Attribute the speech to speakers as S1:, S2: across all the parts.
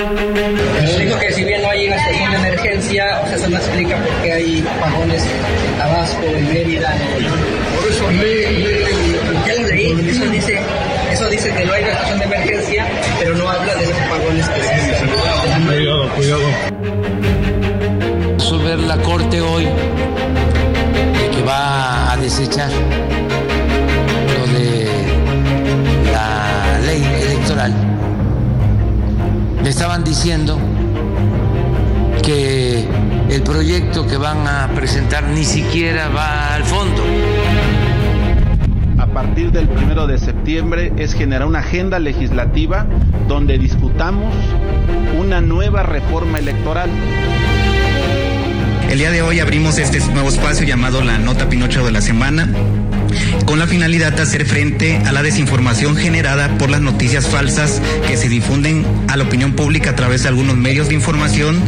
S1: Dijo que si bien no hay una situación de emergencia, o sea, eso no explica por qué hay apagones en Tabasco, en Mérida, en Por eso Ya lo leí, eso dice, eso dice que no hay una situación de emergencia, pero no habla de esos apagones que se
S2: Cuidado, cuidado.
S3: Resolver la corte hoy que va a desechar lo de la ley electoral. Me estaban diciendo que el proyecto que van a presentar ni siquiera va al fondo.
S4: A partir del primero de septiembre es generar una agenda legislativa donde discutamos una nueva reforma electoral.
S5: El día de hoy abrimos este nuevo espacio llamado la Nota Pinocho de la Semana con la finalidad de hacer frente a la desinformación generada por las noticias falsas que se difunden a la opinión pública a través de algunos medios de información.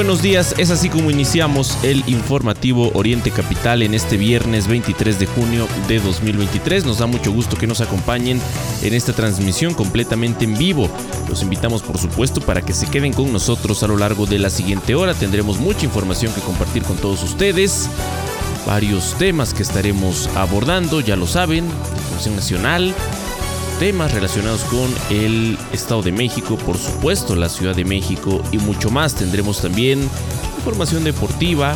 S6: Buenos días. Es así como iniciamos el informativo Oriente Capital en este viernes 23 de junio de 2023. Nos da mucho gusto que nos acompañen en esta transmisión completamente en vivo. Los invitamos, por supuesto, para que se queden con nosotros a lo largo de la siguiente hora. Tendremos mucha información que compartir con todos ustedes. Varios temas que estaremos abordando, ya lo saben, nacional, temas relacionados con el Estado de México, por supuesto la Ciudad de México y mucho más. Tendremos también información deportiva,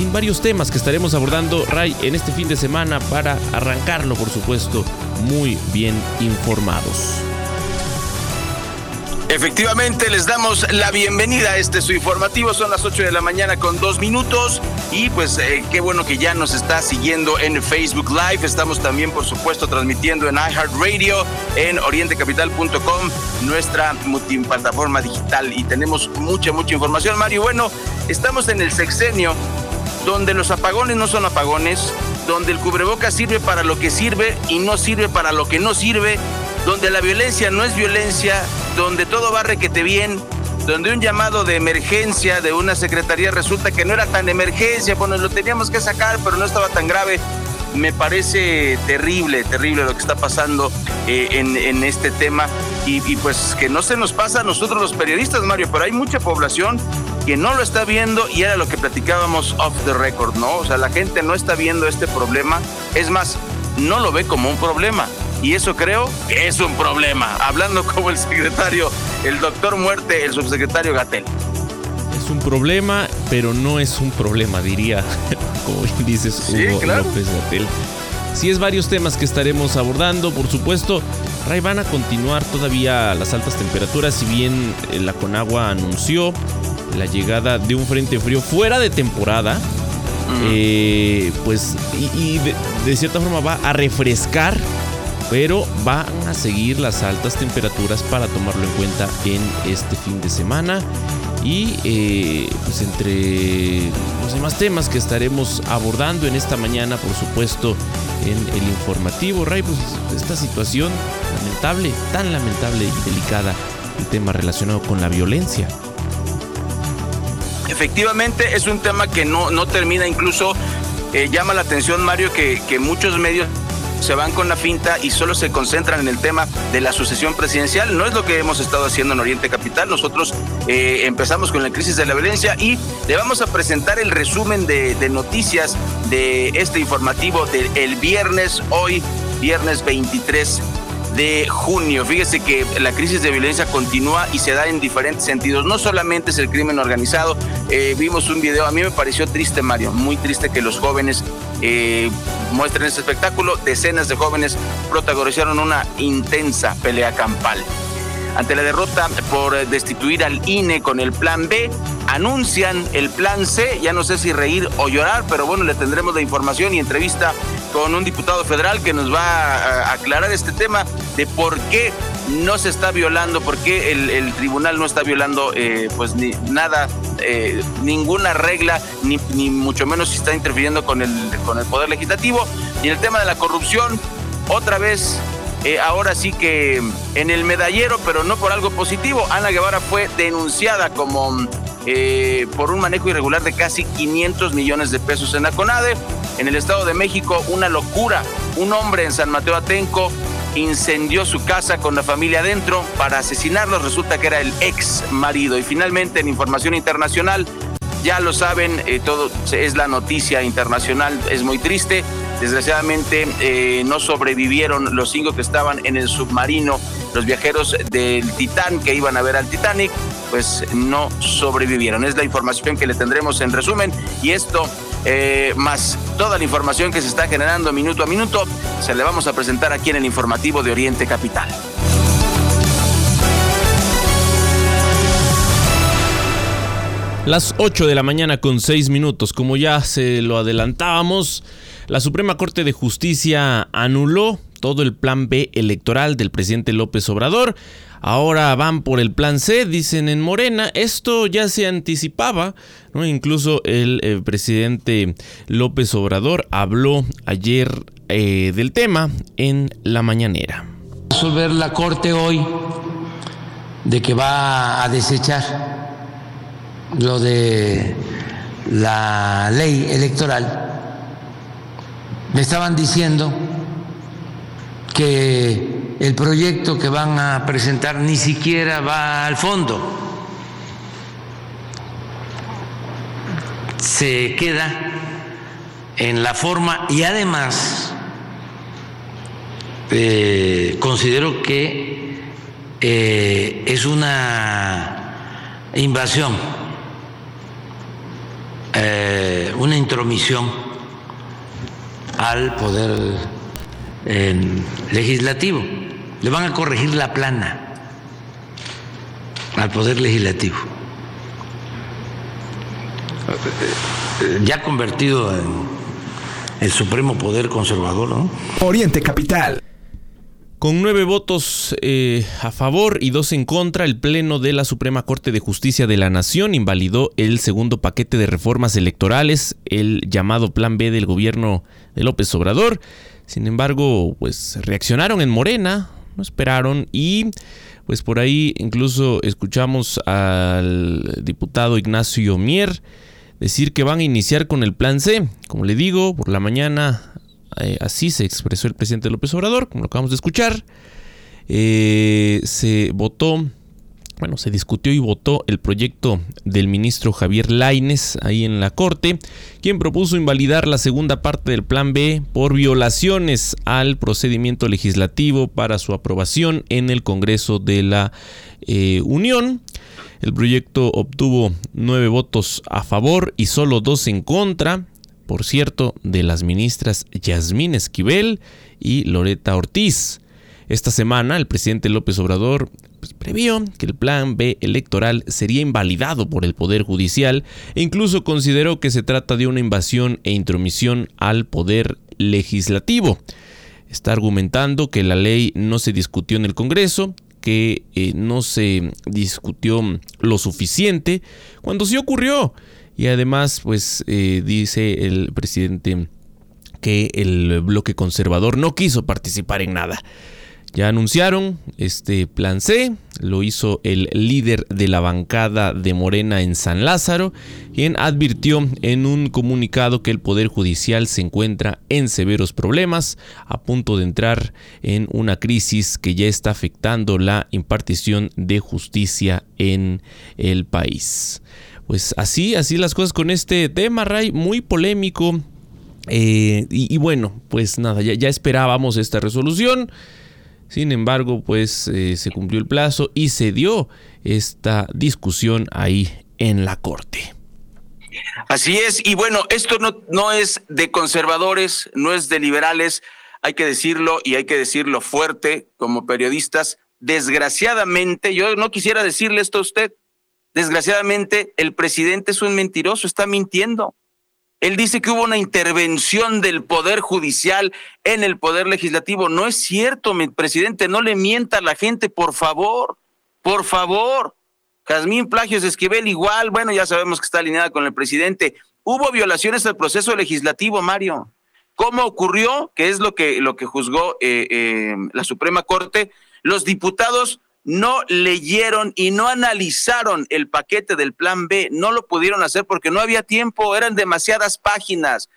S6: en varios temas que estaremos abordando, Ray, en este fin de semana para arrancarlo, por supuesto, muy bien informados.
S7: Efectivamente, les damos la bienvenida a este su informativo. Son las 8 de la mañana con dos minutos. Y pues eh, qué bueno que ya nos está siguiendo en Facebook Live. Estamos también, por supuesto, transmitiendo en iHeartRadio, en orientecapital.com, nuestra multiplataforma digital. Y tenemos mucha, mucha información, Mario. Bueno, estamos en el sexenio donde los apagones no son apagones, donde el cubreboca sirve para lo que sirve y no sirve para lo que no sirve, donde la violencia no es violencia, donde todo va requete bien, donde un llamado de emergencia de una secretaría resulta que no era tan emergencia, bueno, lo teníamos que sacar, pero no estaba tan grave. Me parece terrible, terrible lo que está pasando eh, en, este tema y, y, pues que no se nos pasa a nosotros los periodistas, Mario, pero hay mucha población que no lo está viendo y era lo que platicábamos off the record, ¿no? O sea, la gente no está viendo este problema, es más, no lo ve como un problema, y eso creo que es un problema. Hablando como el secretario, el doctor Muerte, el subsecretario Gatel.
S6: Es un problema, pero no es un problema, diría, como dices,
S7: sí,
S6: Hugo
S7: claro.
S6: López Gatel. Sí, es varios temas que estaremos abordando, por supuesto. Ray, van a continuar todavía las altas temperaturas, si bien eh, la Conagua anunció la llegada de un frente frío fuera de temporada, eh, pues, y, y de, de cierta forma va a refrescar pero van a seguir las altas temperaturas para tomarlo en cuenta en este fin de semana. Y eh, pues entre los demás temas que estaremos abordando en esta mañana, por supuesto, en el informativo, Ray, pues esta situación lamentable, tan lamentable y delicada, el tema relacionado con la violencia.
S7: Efectivamente, es un tema que no, no termina, incluso eh, llama la atención, Mario, que, que muchos medios se van con la finta y solo se concentran en el tema de la sucesión presidencial. No es lo que hemos estado haciendo en Oriente Capital. Nosotros eh, empezamos con la crisis de la violencia y le vamos a presentar el resumen de, noticias de este informativo del el viernes, hoy, viernes 23 de junio. Fíjese que la crisis de violencia continúa y se da en diferentes sentidos. No solamente es el crimen organizado. Eh, vimos un video, a mí me pareció triste, Mario, muy triste que los jóvenes eh, muestren este espectáculo. Decenas de jóvenes protagonizaron una intensa pelea campal. Ante la derrota por destituir al INE con el plan B, anuncian el plan C. Ya no sé si reír o llorar, pero bueno, le tendremos la información y entrevista con un diputado federal que nos va a aclarar este tema de por qué no se está violando, porque el, tribunal no está violando eh, pues ni nada, eh, ninguna regla, ni, ni mucho menos si está interfiriendo con el, con el Poder Legislativo. Y el tema de la corrupción, otra vez eh, ahora sí que en el medallero, pero no por algo positivo. Ana Guevara fue denunciada como por un manejo irregular de casi 500 millones de pesos en la CONADE. En el Estado de México, una locura. Un hombre en San Mateo Atenco incendió su casa con la familia adentro para asesinarlos. Resulta que era el ex marido. Y finalmente, en información internacional, ya lo saben, eh, todo es la noticia internacional, es muy triste. Desgraciadamente eh, no sobrevivieron los cinco que estaban en el submarino, los viajeros del Titán que iban a ver al Titanic, pues no sobrevivieron. Es la información que le tendremos en resumen y esto eh, más toda la información que se está generando minuto a minuto se le vamos a presentar aquí en el informativo de Oriente Capital.
S6: Las 8 de la mañana con 6 minutos, como ya se lo adelantábamos, la Suprema Corte de Justicia anuló todo el plan B electoral del presidente López Obrador. Ahora van por el plan C, dicen en Morena. Esto ya se anticipaba. Incluso el eh, presidente López Obrador habló ayer eh, del tema en la mañanera.
S3: Resolver la Corte hoy de que va a desechar lo de la ley electoral me estaban diciendo que el proyecto que van a presentar ni siquiera va al fondo. Se queda en la forma y además eh, considero que eh, es una invasión, eh, una intromisión al poder legislativo. Le van a corregir la plana al poder legislativo. Ya convertido en el supremo poder conservador, ¿no?
S8: Oriente Capital.
S6: Con nueve votos eh, a favor y dos en contra, el Pleno de la Suprema Corte de Justicia de la Nación invalidó el segundo paquete de reformas electorales, el llamado Plan B del gobierno de López Obrador. Sin embargo, pues reaccionaron en Morena, no esperaron y pues por ahí incluso escuchamos al diputado Ignacio Mier decir que van a iniciar con el Plan C. Como le digo, por la mañana eh, así se expresó el presidente López Obrador, como lo acabamos de escuchar. Eh, se votó, bueno, se discutió y votó el proyecto del ministro Javier Laines ahí en la Corte, quien propuso invalidar la segunda parte del Plan B por violaciones al procedimiento legislativo para su aprobación en el Congreso de la eh, Unión. El proyecto obtuvo nueve votos a favor y solo dos en contra por cierto, de las ministras Yasmín Esquivel y Loreta Ortiz. Esta semana el presidente López Obrador pues, previó que el plan B electoral sería invalidado por el Poder Judicial e incluso consideró que se trata de una invasión e intromisión al Poder Legislativo. Está argumentando que la ley no se discutió en el Congreso, que eh, no se discutió lo suficiente, cuando sí ocurrió. Y además, pues eh, dice el presidente que el bloque conservador no quiso participar en nada. Ya anunciaron este plan C, lo hizo el líder de la bancada de Morena en San Lázaro, quien advirtió en un comunicado que el Poder Judicial se encuentra en severos problemas, a punto de entrar en una crisis que ya está afectando la impartición de justicia en el país pues así, así las cosas con este tema, Ray, muy polémico. Eh, y, bueno, pues nada, ya, esperábamos esta resolución. Sin embargo, pues eh, se cumplió el plazo y se dio esta discusión ahí en la Corte.
S7: Así es, y bueno, esto no, no es de conservadores, no es de liberales, hay que decirlo y hay que decirlo fuerte como periodistas. Desgraciadamente, yo no quisiera decirle esto a usted, Desgraciadamente, el presidente es un mentiroso, está mintiendo. Él dice que hubo una intervención del Poder Judicial en el Poder Legislativo. No es cierto, mi presidente, no le mienta a la gente, por favor, por favor. Jazmín Plagios Esquivel igual, bueno, ya sabemos que está alineada con el presidente. Hubo violaciones al proceso legislativo, Mario. ¿Cómo ocurrió? Que es lo que, lo que juzgó eh, eh, la Suprema Corte. Los diputados no leyeron y no analizaron el paquete del plan B, no lo pudieron hacer porque no había tiempo, eran demasiadas páginas.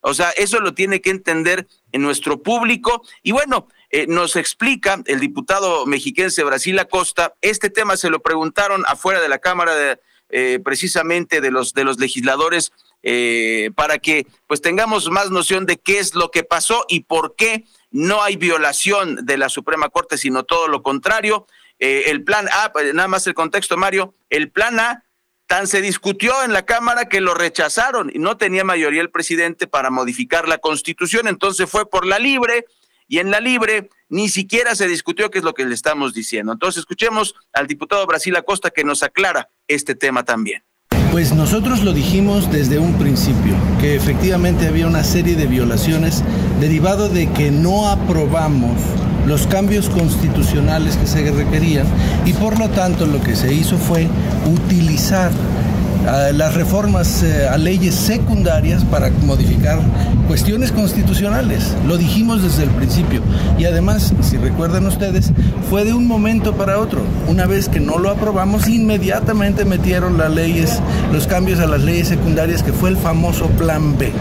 S7: O sea, eso lo tiene que entender en nuestro público. Y bueno, eh, nos explica el diputado mexiquense Brasil Acosta, este tema se lo preguntaron afuera de la Cámara de, eh, precisamente de los, de los legisladores eh, para que pues tengamos más noción de qué es lo que pasó y por qué no hay violación de la Suprema Corte, sino todo lo contrario. Eh, el plan A, pues, nada más el contexto, Mario, el plan A tan se discutió en la Cámara que lo rechazaron y no tenía mayoría el presidente para modificar la constitución, entonces fue por la libre y en la libre ni siquiera se discutió qué es lo que le estamos diciendo. Entonces escuchemos al diputado Brasil Acosta que nos aclara este tema también.
S8: Pues nosotros lo dijimos desde un principio, que efectivamente había una serie de violaciones derivado de que no aprobamos los cambios constitucionales que se requerían y por lo tanto lo que se hizo fue utilizar uh, las reformas uh, a leyes secundarias para modificar cuestiones constitucionales. Lo dijimos desde el principio. Y además, si recuerdan ustedes, fue de un momento para otro. Una vez que no lo aprobamos, inmediatamente metieron las leyes, los cambios a las leyes secundarias, que fue el famoso Plan B.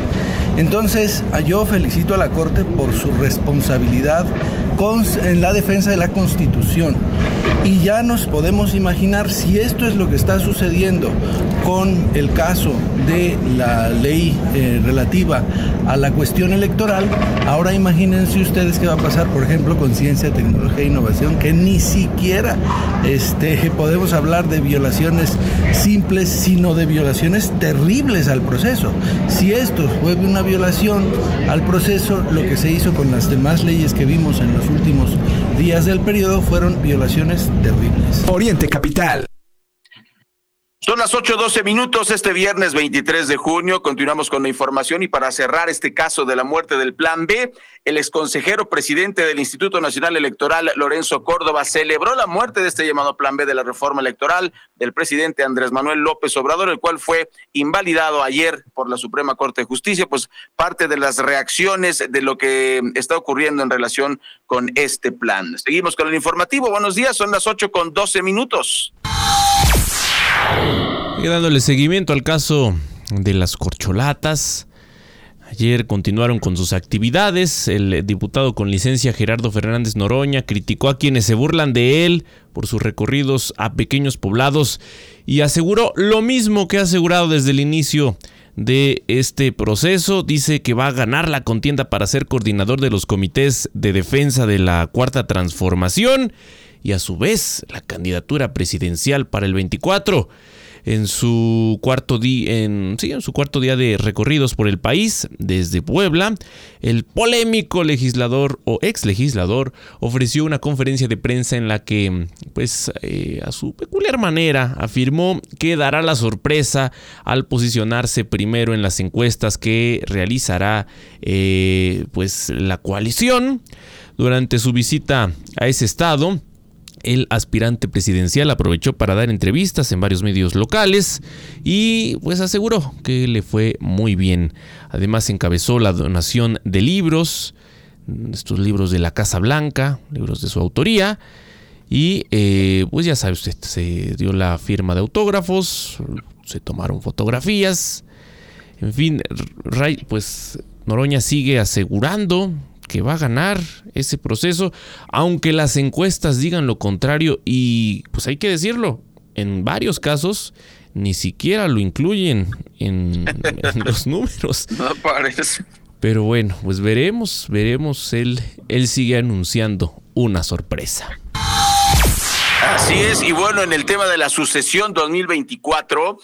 S8: Entonces, yo felicito a la Corte por su responsabilidad en la defensa de la Constitución. Y ya nos podemos imaginar si esto es lo que está sucediendo con el caso de la ley eh, relativa a la cuestión electoral, ahora imagínense ustedes qué va a pasar, por ejemplo, con ciencia, tecnología e innovación, que ni siquiera este, podemos hablar de violaciones simples, sino de violaciones terribles al proceso. Si esto fue una violación al proceso, lo que se hizo con las demás leyes que vimos en los últimos días del periodo fueron violaciones terribles.
S9: Oriente Capital.
S7: Son las 8:12 minutos este viernes 23 de junio. Continuamos con la información y para cerrar este caso de la muerte del Plan B, el exconsejero presidente del Instituto Nacional Electoral, Lorenzo Córdoba, celebró la muerte de este llamado Plan B de la reforma electoral del presidente Andrés Manuel López Obrador, el cual fue invalidado ayer por la Suprema Corte de Justicia. Pues parte de las reacciones de lo que está ocurriendo en relación con este plan. Seguimos con el informativo. Buenos días, son las 8 con 12 minutos.
S6: Y dándole seguimiento al caso de las corcholatas. Ayer continuaron con sus actividades. El diputado con licencia Gerardo Fernández Noroña criticó a quienes se burlan de él por sus recorridos a pequeños poblados y aseguró lo mismo que ha asegurado desde el inicio de este proceso. Dice que va a ganar la contienda para ser coordinador de los comités de defensa de la Cuarta Transformación y a su vez la candidatura presidencial para el 24 en su cuarto día en, sí, en su cuarto día de recorridos por el país desde Puebla, el polémico legislador o ex legislador ofreció una conferencia de prensa en la que, pues, eh, a su peculiar manera afirmó que dará la sorpresa al posicionarse primero en las encuestas que realizará, eh, pues, la coalición durante su visita a ese estado el aspirante presidencial aprovechó para dar entrevistas en varios medios locales y pues aseguró que le fue muy bien. Además encabezó la donación de libros, estos libros de la Casa Blanca, libros de su autoría. Y eh, pues ya sabe usted, se dio la firma de autógrafos, se tomaron fotografías. En fin, pues Noroña sigue asegurando que va a ganar ese proceso, aunque las encuestas digan lo contrario y pues hay que decirlo, en varios casos ni siquiera lo incluyen en, los números.
S7: No parece.
S6: Pero bueno, pues veremos, veremos, él, él sigue anunciando una sorpresa.
S7: Así es, y bueno, en el tema de la sucesión 2024,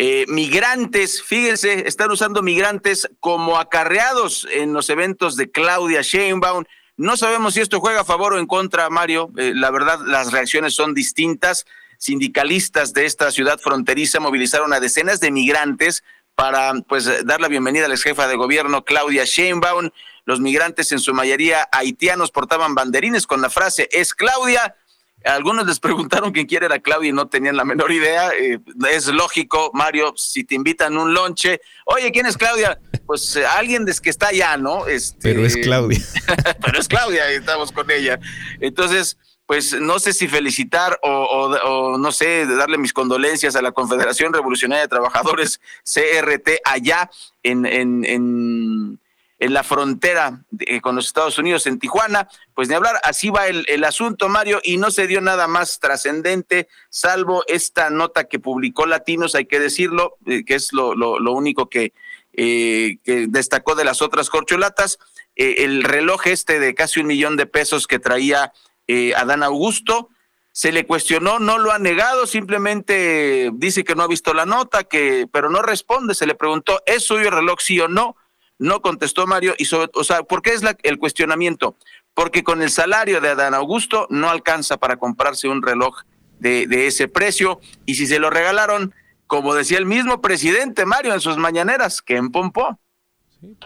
S7: eh, migrantes, fíjense, están usando migrantes como acarreados en los eventos de Claudia Sheinbaum. No sabemos si esto juega a favor o en contra, Mario. Eh, la verdad, las reacciones son distintas. Sindicalistas de esta ciudad fronteriza movilizaron a decenas de migrantes para pues dar la bienvenida a la ex jefa de gobierno Claudia Sheinbaum. Los migrantes, en su mayoría haitianos, portaban banderines con la frase es Claudia. Algunos les preguntaron quién quiere era Claudia y no tenían la menor idea. Eh, es lógico, Mario, si te invitan un lonche, oye, ¿quién es Claudia? Pues eh, alguien des que está allá, ¿no? Este,
S6: pero es Claudia.
S7: pero es Claudia, y estamos con ella. Entonces, pues no sé si felicitar o, no sé, darle mis condolencias a la Confederación Revolucionaria de Trabajadores, CRT, allá en, en, en, la frontera con los Estados Unidos, en Tijuana. Pues ni hablar, así va el, asunto, Mario, y no se dio nada más trascendente, salvo esta nota que publicó Latinos, hay que decirlo, eh, que es lo, lo, único que, eh, que destacó de las otras corcholatas. Eh, el reloj este de casi un millón de pesos que traía eh, Adán Augusto. Se le cuestionó, no lo ha negado, simplemente dice que no ha visto la nota, que, pero no responde. Se le preguntó, ¿es suyo el reloj sí o no? No contestó Mario. Y o sea, ¿por qué es el cuestionamiento? Porque con el salario de Adán Augusto no alcanza para comprarse un reloj de, de ese precio. Y si se lo regalaron, como decía el mismo presidente Mario en sus mañaneras, que empompó.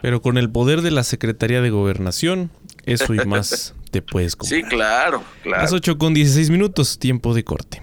S6: Pero con el poder de la Secretaría de Gobernación, eso y más te puedes comprar.
S7: Sí, claro, claro.
S6: Las 8 con 16 minutos, tiempo de corte.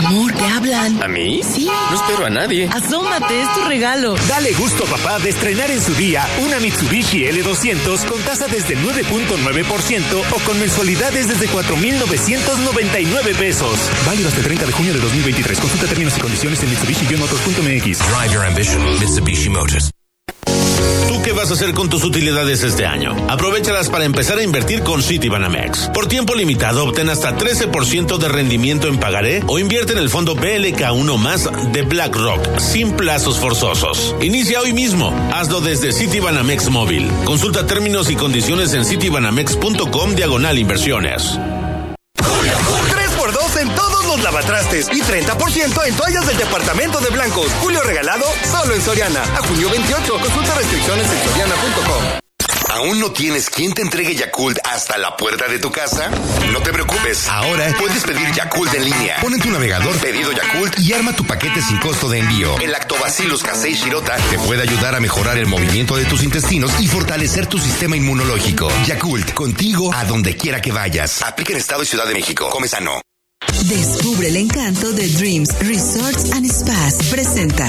S10: Amor, te hablan.
S11: ¿A mí?
S10: Sí.
S11: No espero a nadie.
S10: Asómate, es tu regalo.
S12: Dale gusto papá de estrenar en su día una Mitsubishi L200 con tasa desde 9.9% o con mensualidades desde 4.999 pesos. Válido hasta el 30 de junio de 2023. Consulta términos y condiciones en Mitsubishi-motors.mx.
S13: Drive your ambition, Mitsubishi Motors.
S14: ¿Tú qué vas a hacer con tus utilidades este año? Aprovechalas para empezar a invertir con Citibanamex. Por tiempo limitado, obtén hasta 13% de rendimiento en pagaré o invierte en el fondo BLK1 más de BlackRock, sin plazos forzosos. Inicia hoy mismo. Hazlo desde Citibanamex Móvil. Consulta términos y condiciones en citibanamex.com diagonal inversiones
S15: lavatrastes y 30% en toallas del departamento de blancos. Julio regalado solo en Soriana. A junio 28. Consulta restricciones en soriana.com.
S16: ¿Aún no tienes quien te entregue Yakult hasta la puerta de tu casa? No te preocupes. Ahora puedes pedir Yakult en línea. Pon en tu navegador pedido Yakult y arma tu paquete sin costo de envío. El Lactobacillus casei shirota te puede ayudar a mejorar el movimiento de tus intestinos y fortalecer tu sistema inmunológico. Yakult, contigo a donde quiera que vayas. Aplica en Estado y Ciudad de México. Come sano.
S17: Descubre el encanto de Dreams Resorts and Spas. Presenta.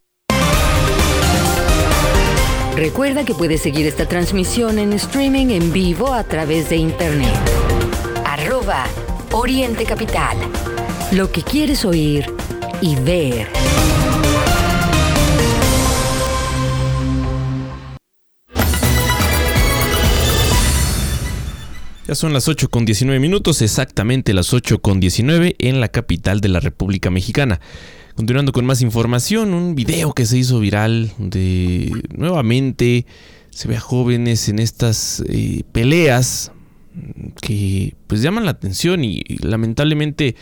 S9: Recuerda que puedes seguir esta transmisión en streaming en vivo a través de internet. Arroba Oriente Capital. Lo que quieres oír y ver.
S6: Ya son las 8 con 19 minutos, exactamente las 8 con 19 en la capital de la República Mexicana. Continuando con más información, un video que se hizo viral de nuevamente se ve a jóvenes en estas eh, peleas que pues llaman la atención y, lamentablemente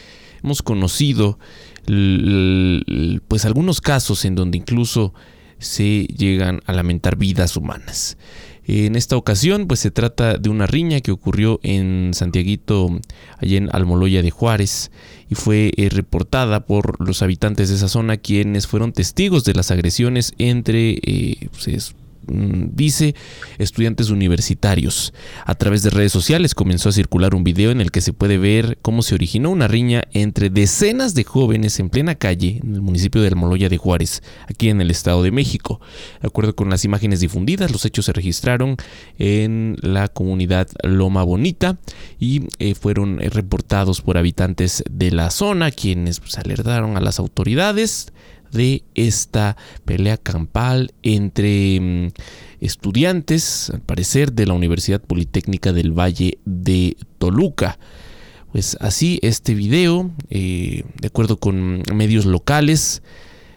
S6: hemos conocido pues algunos casos en donde incluso se llegan a lamentar vidas humanas. En esta ocasión, pues se trata de una riña que ocurrió en Santiaguito, allá en Almoloya de Juárez, y fue eh, reportada por los habitantes de esa zona, quienes fueron testigos de las agresiones entre eh, pues, dice estudiantes universitarios. A través de redes sociales comenzó a circular un video en el que se puede ver cómo se originó una riña entre decenas de jóvenes en plena calle en el municipio de Almoloya de Juárez, aquí en el Estado de México. De acuerdo con las imágenes difundidas, los hechos se registraron en la comunidad Loma Bonita y eh, fueron eh, reportados por habitantes de la zona, quienes pues, alertaron a las autoridades de esta pelea campal entre mm, estudiantes, al parecer, de la Universidad Politécnica del Valle de Toluca. Pues así este video, eh, de acuerdo con medios locales,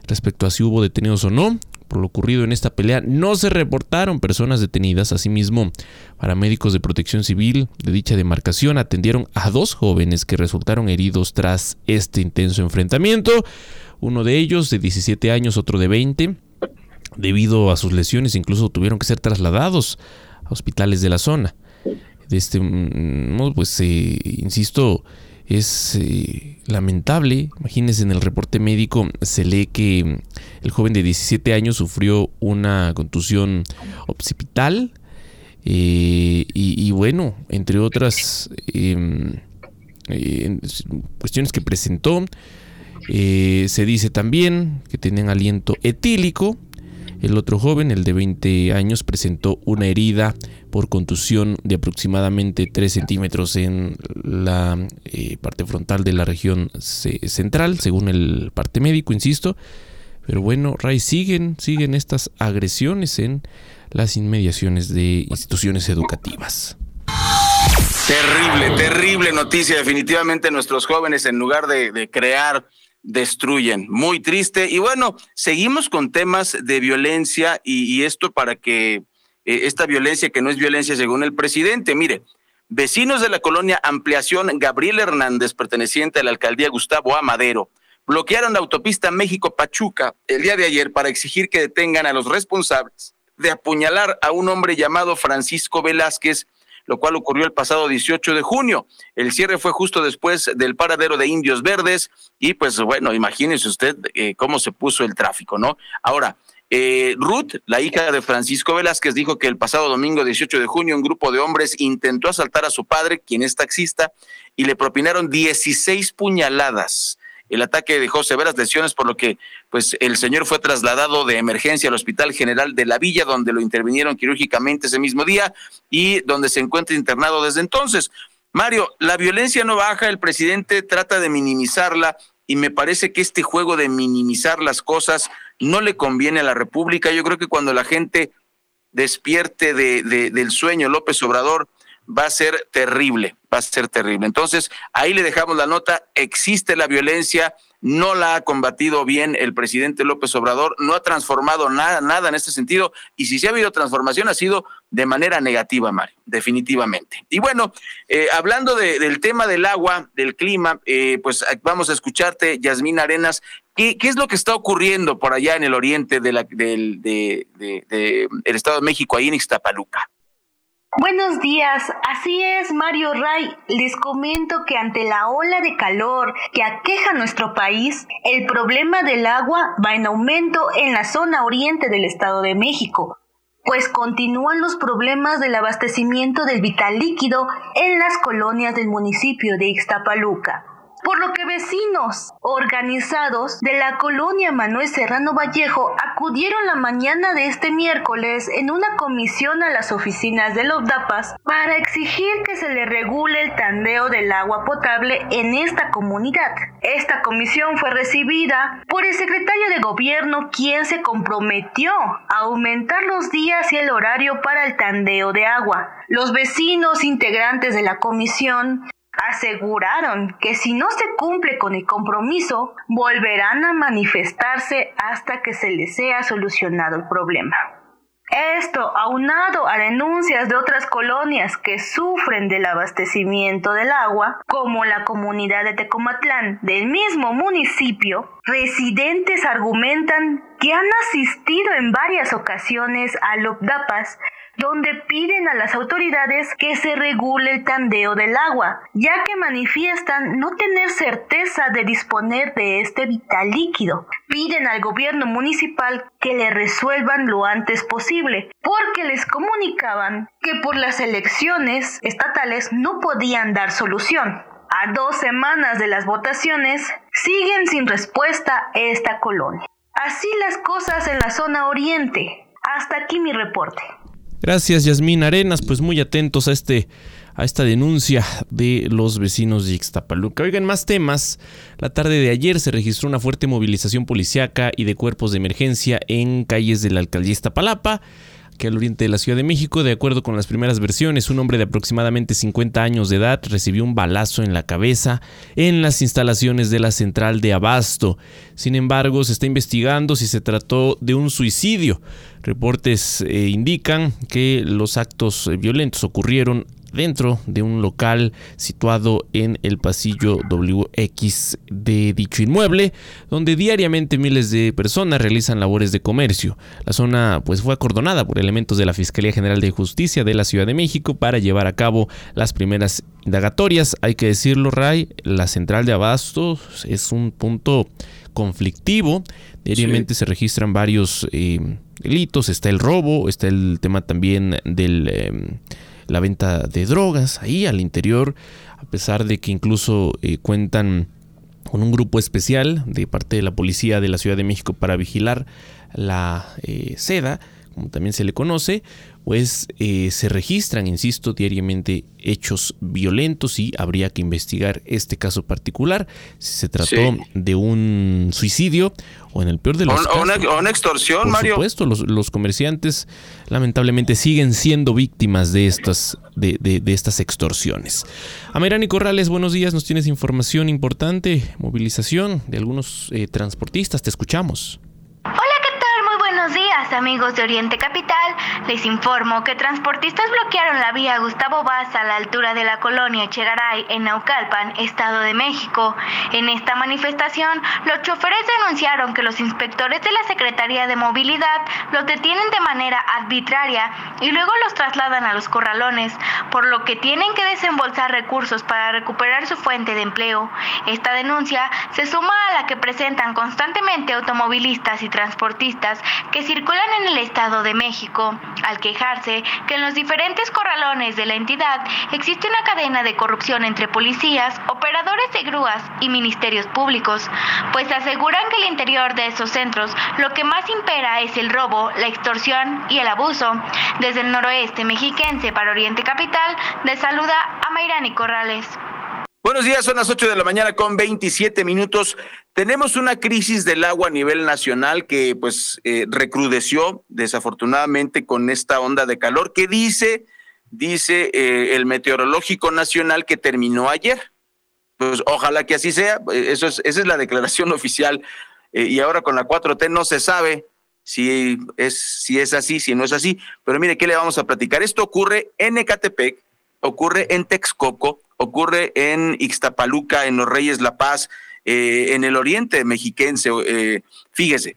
S6: respecto a si hubo detenidos o no, por lo ocurrido en esta pelea, no se reportaron personas detenidas. Asimismo, paramédicos de protección civil de dicha demarcación atendieron a dos jóvenes que resultaron heridos tras este intenso enfrentamiento. Uno de ellos de 17 años, otro de 20. Debido a sus lesiones, incluso tuvieron que ser trasladados a hospitales de la zona. De este modo, pues, eh, insisto, es eh, lamentable. Imagínense en el reporte médico se lee que el joven de 17 años sufrió una contusión occipital eh, y, bueno, entre otras em, cuestiones que presentó, eh, se dice también que tienen aliento etílico. El otro joven, el de 20 años, presentó una herida por contusión de aproximadamente 3 centímetros en la eh, parte frontal de la región central, según el parte médico, insisto. Pero bueno, Ray, siguen, siguen estas agresiones en las inmediaciones de instituciones educativas.
S7: Terrible, terrible noticia. Definitivamente nuestros jóvenes, en lugar de crear destruyen. Muy triste. Y bueno, seguimos con temas de violencia y, esto para que eh, esta violencia que no es violencia según el presidente, mire, vecinos de la colonia Ampliación Gabriel Hernández, perteneciente a la alcaldía Gustavo Amadero, bloquearon la autopista México-Pachuca el día de ayer para exigir que detengan a los responsables de apuñalar a un hombre llamado Francisco Velázquez lo cual ocurrió el pasado 18 de junio. El cierre fue justo después del paradero de Indios Verdes y pues bueno, imagínese usted eh, cómo se puso el tráfico, ¿no? Ahora, eh, Ruth, la hija de Francisco Velázquez, dijo que el pasado domingo 18 de junio un grupo de hombres intentó asaltar a su padre, quien es taxista, y le propinaron 16 puñaladas. El ataque dejó severas lesiones, por lo que pues el señor fue trasladado de emergencia al Hospital General de la Villa, donde lo intervinieron quirúrgicamente ese mismo día y donde se encuentra internado desde entonces. Mario, la violencia no baja, el presidente trata de minimizarla y me parece que este juego de minimizar las cosas no le conviene a la República. Yo creo que cuando la gente despierte de, del sueño López Obrador, va a ser terrible, va a ser terrible. Entonces, ahí le dejamos la nota, existe la violencia, no la ha combatido bien el presidente López Obrador, no ha transformado nada, nada en este sentido, y si sí ha habido transformación ha sido de manera negativa, Mario, definitivamente. Y bueno, eh, hablando del tema del agua, del clima, eh, pues vamos a escucharte, Yasmín Arenas, ¿qué, ¿qué, es lo que está ocurriendo por allá en el oriente de la, del de, Estado de México, ahí en Ixtapaluca?
S11: Buenos días, así es Mario Ray. Les comento que ante la ola de calor que aqueja nuestro país, el problema del agua va en aumento en la zona oriente del Estado de México, pues continúan los problemas del abastecimiento del vital líquido en las colonias del municipio de Ixtapaluca por lo que vecinos organizados de la colonia Manuel Serrano Vallejo acudieron la mañana de este miércoles en una comisión a las oficinas de los DAPAS para exigir que se le regule el tandeo del agua potable en esta comunidad. Esta comisión fue recibida por el secretario de gobierno quien se comprometió a aumentar los días y el horario para el tandeo de agua. Los vecinos integrantes de la comisión aseguraron que si no se cumple con el compromiso, volverán a manifestarse hasta que se les sea solucionado el problema. Esto, aunado a denuncias de otras colonias que sufren del abastecimiento del agua, como la comunidad de Tecomatlán del mismo municipio, residentes argumentan que han asistido en varias ocasiones a Lopdapas donde piden a las autoridades que se regule el tandeo del agua, ya que manifiestan no tener certeza de disponer de este vital líquido. Piden al gobierno municipal que le resuelvan lo antes posible, porque les comunicaban que por las elecciones estatales no podían dar solución. A dos semanas de las votaciones, siguen sin respuesta esta colonia. Así las cosas en la zona oriente. Hasta aquí mi reporte.
S6: Gracias, Yasmín Arenas. Pues muy atentos a este a esta denuncia de los vecinos de Ixtapaluca. Oigan, más temas. La tarde de ayer se registró una fuerte movilización policiaca y de cuerpos de emergencia en calles de la alcaldía Iztapalapa que al oriente de la Ciudad de México. De acuerdo con las primeras versiones, un hombre de aproximadamente 50 años de edad recibió un balazo en la cabeza en las instalaciones de la central de Abasto. Sin embargo, se está investigando si se trató de un suicidio. Reportes eh, indican que los actos violentos ocurrieron dentro de un local situado en el pasillo WX de dicho inmueble, donde diariamente miles de personas realizan labores de comercio. La zona pues fue acordonada por elementos de la Fiscalía General de Justicia de la Ciudad de México para llevar a cabo las primeras indagatorias. Hay que decirlo, Ray, la central de abastos es un punto conflictivo. Diariamente se registran varios eh, delitos. Está el robo, está el tema también del em, la venta de drogas ahí al interior, a pesar de que incluso eh, cuentan con un grupo especial de parte de la policía de la Ciudad de México para vigilar la eh, seda, como también se le conoce, pues eh, se registran, insisto, diariamente hechos violentos y habría que investigar este caso particular, si se trató de un suicidio o en el peor de los
S7: casos. O una, extorsión, Mario.
S6: Por supuesto, los, comerciantes lamentablemente siguen siendo víctimas de estas, de, de, estas extorsiones. Amirani Corrales, buenos días, nos tienes información importante, movilización de algunos eh, transportistas, te escuchamos.
S18: Buenos días amigos de Oriente Capital, les informo que transportistas bloquearon la vía Gustavo Vaz a la altura de la colonia Chegaray en Naucalpan, Estado de México. En esta manifestación, los choferes denunciaron que los inspectores de la Secretaría de Movilidad los detienen de manera arbitraria y luego los trasladan a los corralones, por lo que tienen que desembolsar recursos para recuperar su fuente de empleo. Esta denuncia se suma a la que presentan constantemente automovilistas y transportistas que circulan en el Estado de México, al quejarse que en los diferentes corralones de la entidad existe una cadena de corrupción entre policías, operadores de grúas y ministerios públicos, pues aseguran que el interior de esos centros lo que más impera es el robo, la extorsión y el abuso. Desde el noroeste mexiquense para Oriente Capital, de saluda a Mayrani Corrales.
S7: Buenos días, son las 8 de la mañana con 27 minutos. Tenemos una crisis del agua a nivel nacional que pues eh, recrudeció desafortunadamente con esta onda de calor que dice, dice eh, el Meteorológico Nacional que terminó ayer. Pues ojalá que así sea, eso es, esa es la declaración oficial. Eh, y ahora con la 4T no se sabe si es, si es así, si no es así. Pero mire, ¿qué le vamos a platicar? Esto ocurre en Ecatepec, ocurre en Texcoco, ocurre en Ixtapaluca, en Los Reyes La Paz, eh, en el oriente mexiquense. Eh, fíjese,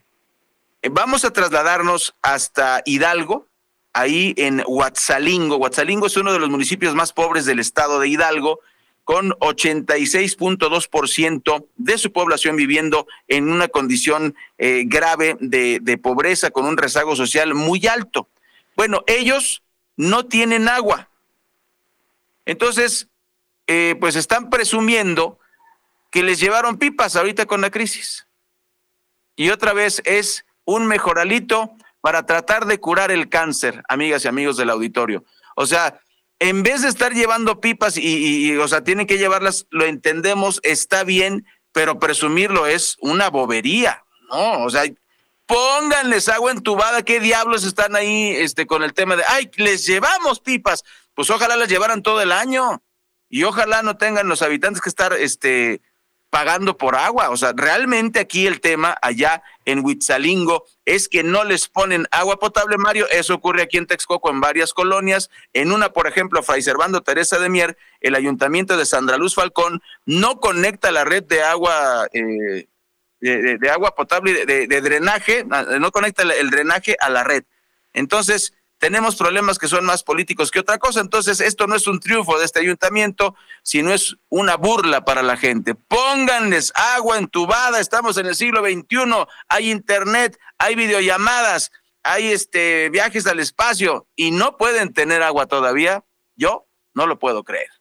S7: eh, vamos a trasladarnos hasta Hidalgo, ahí en Huatzalingo. Huatzalingo es uno de los municipios más pobres del estado de Hidalgo, con 86.2% de su población viviendo en una condición grave de, pobreza, con un rezago social muy alto. Bueno, ellos no tienen agua. Entonces, pues están presumiendo que les llevaron pipas ahorita con la crisis. Y otra vez es un mejoralito para tratar de curar el cáncer, amigas y amigos del auditorio. O sea, en vez de estar llevando pipas y, o sea, tienen que llevarlas, lo entendemos, está bien, pero presumirlo es una bobería, ¿no? O sea, pónganles agua entubada, ¿qué diablos están ahí este, con el tema de, ay, les llevamos pipas? Pues ojalá las llevaran todo el año y ojalá no tengan los habitantes que estar este, pagando por agua. O sea, realmente aquí el tema allá en Huitzalingo es que no les ponen agua potable, Mario. Eso ocurre aquí en Texcoco en varias colonias. En una, por ejemplo, Fray Servando Teresa de Mier, el ayuntamiento de Sandra Luz Falcón no conecta la red de agua eh, de, agua potable, de, de, drenaje, no conecta el drenaje a la red. Entonces, tenemos problemas que son más políticos que otra cosa. Entonces, esto no es un triunfo de este ayuntamiento, sino es una burla para la gente. Pónganles agua entubada, estamos en el siglo XXI, hay internet, hay videollamadas, hay este viajes al espacio y no pueden tener agua todavía. Yo no lo puedo creer.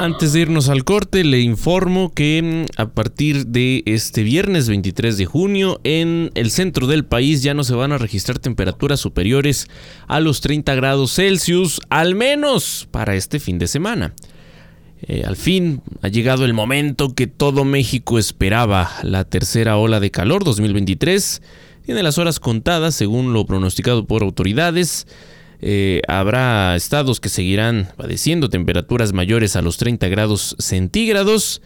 S6: Antes de irnos al corte, le informo que mm, a partir de este viernes 23 de junio, en el centro del país ya no se van a registrar temperaturas superiores a los 30 grados Celsius, al menos para este fin de semana. Eh, al fin ha llegado el momento que todo México esperaba, la tercera ola de calor 2023. Tiene las horas contadas según lo pronosticado por autoridades. Eh, habrá estados que seguirán padeciendo temperaturas mayores a los 30 grados centígrados.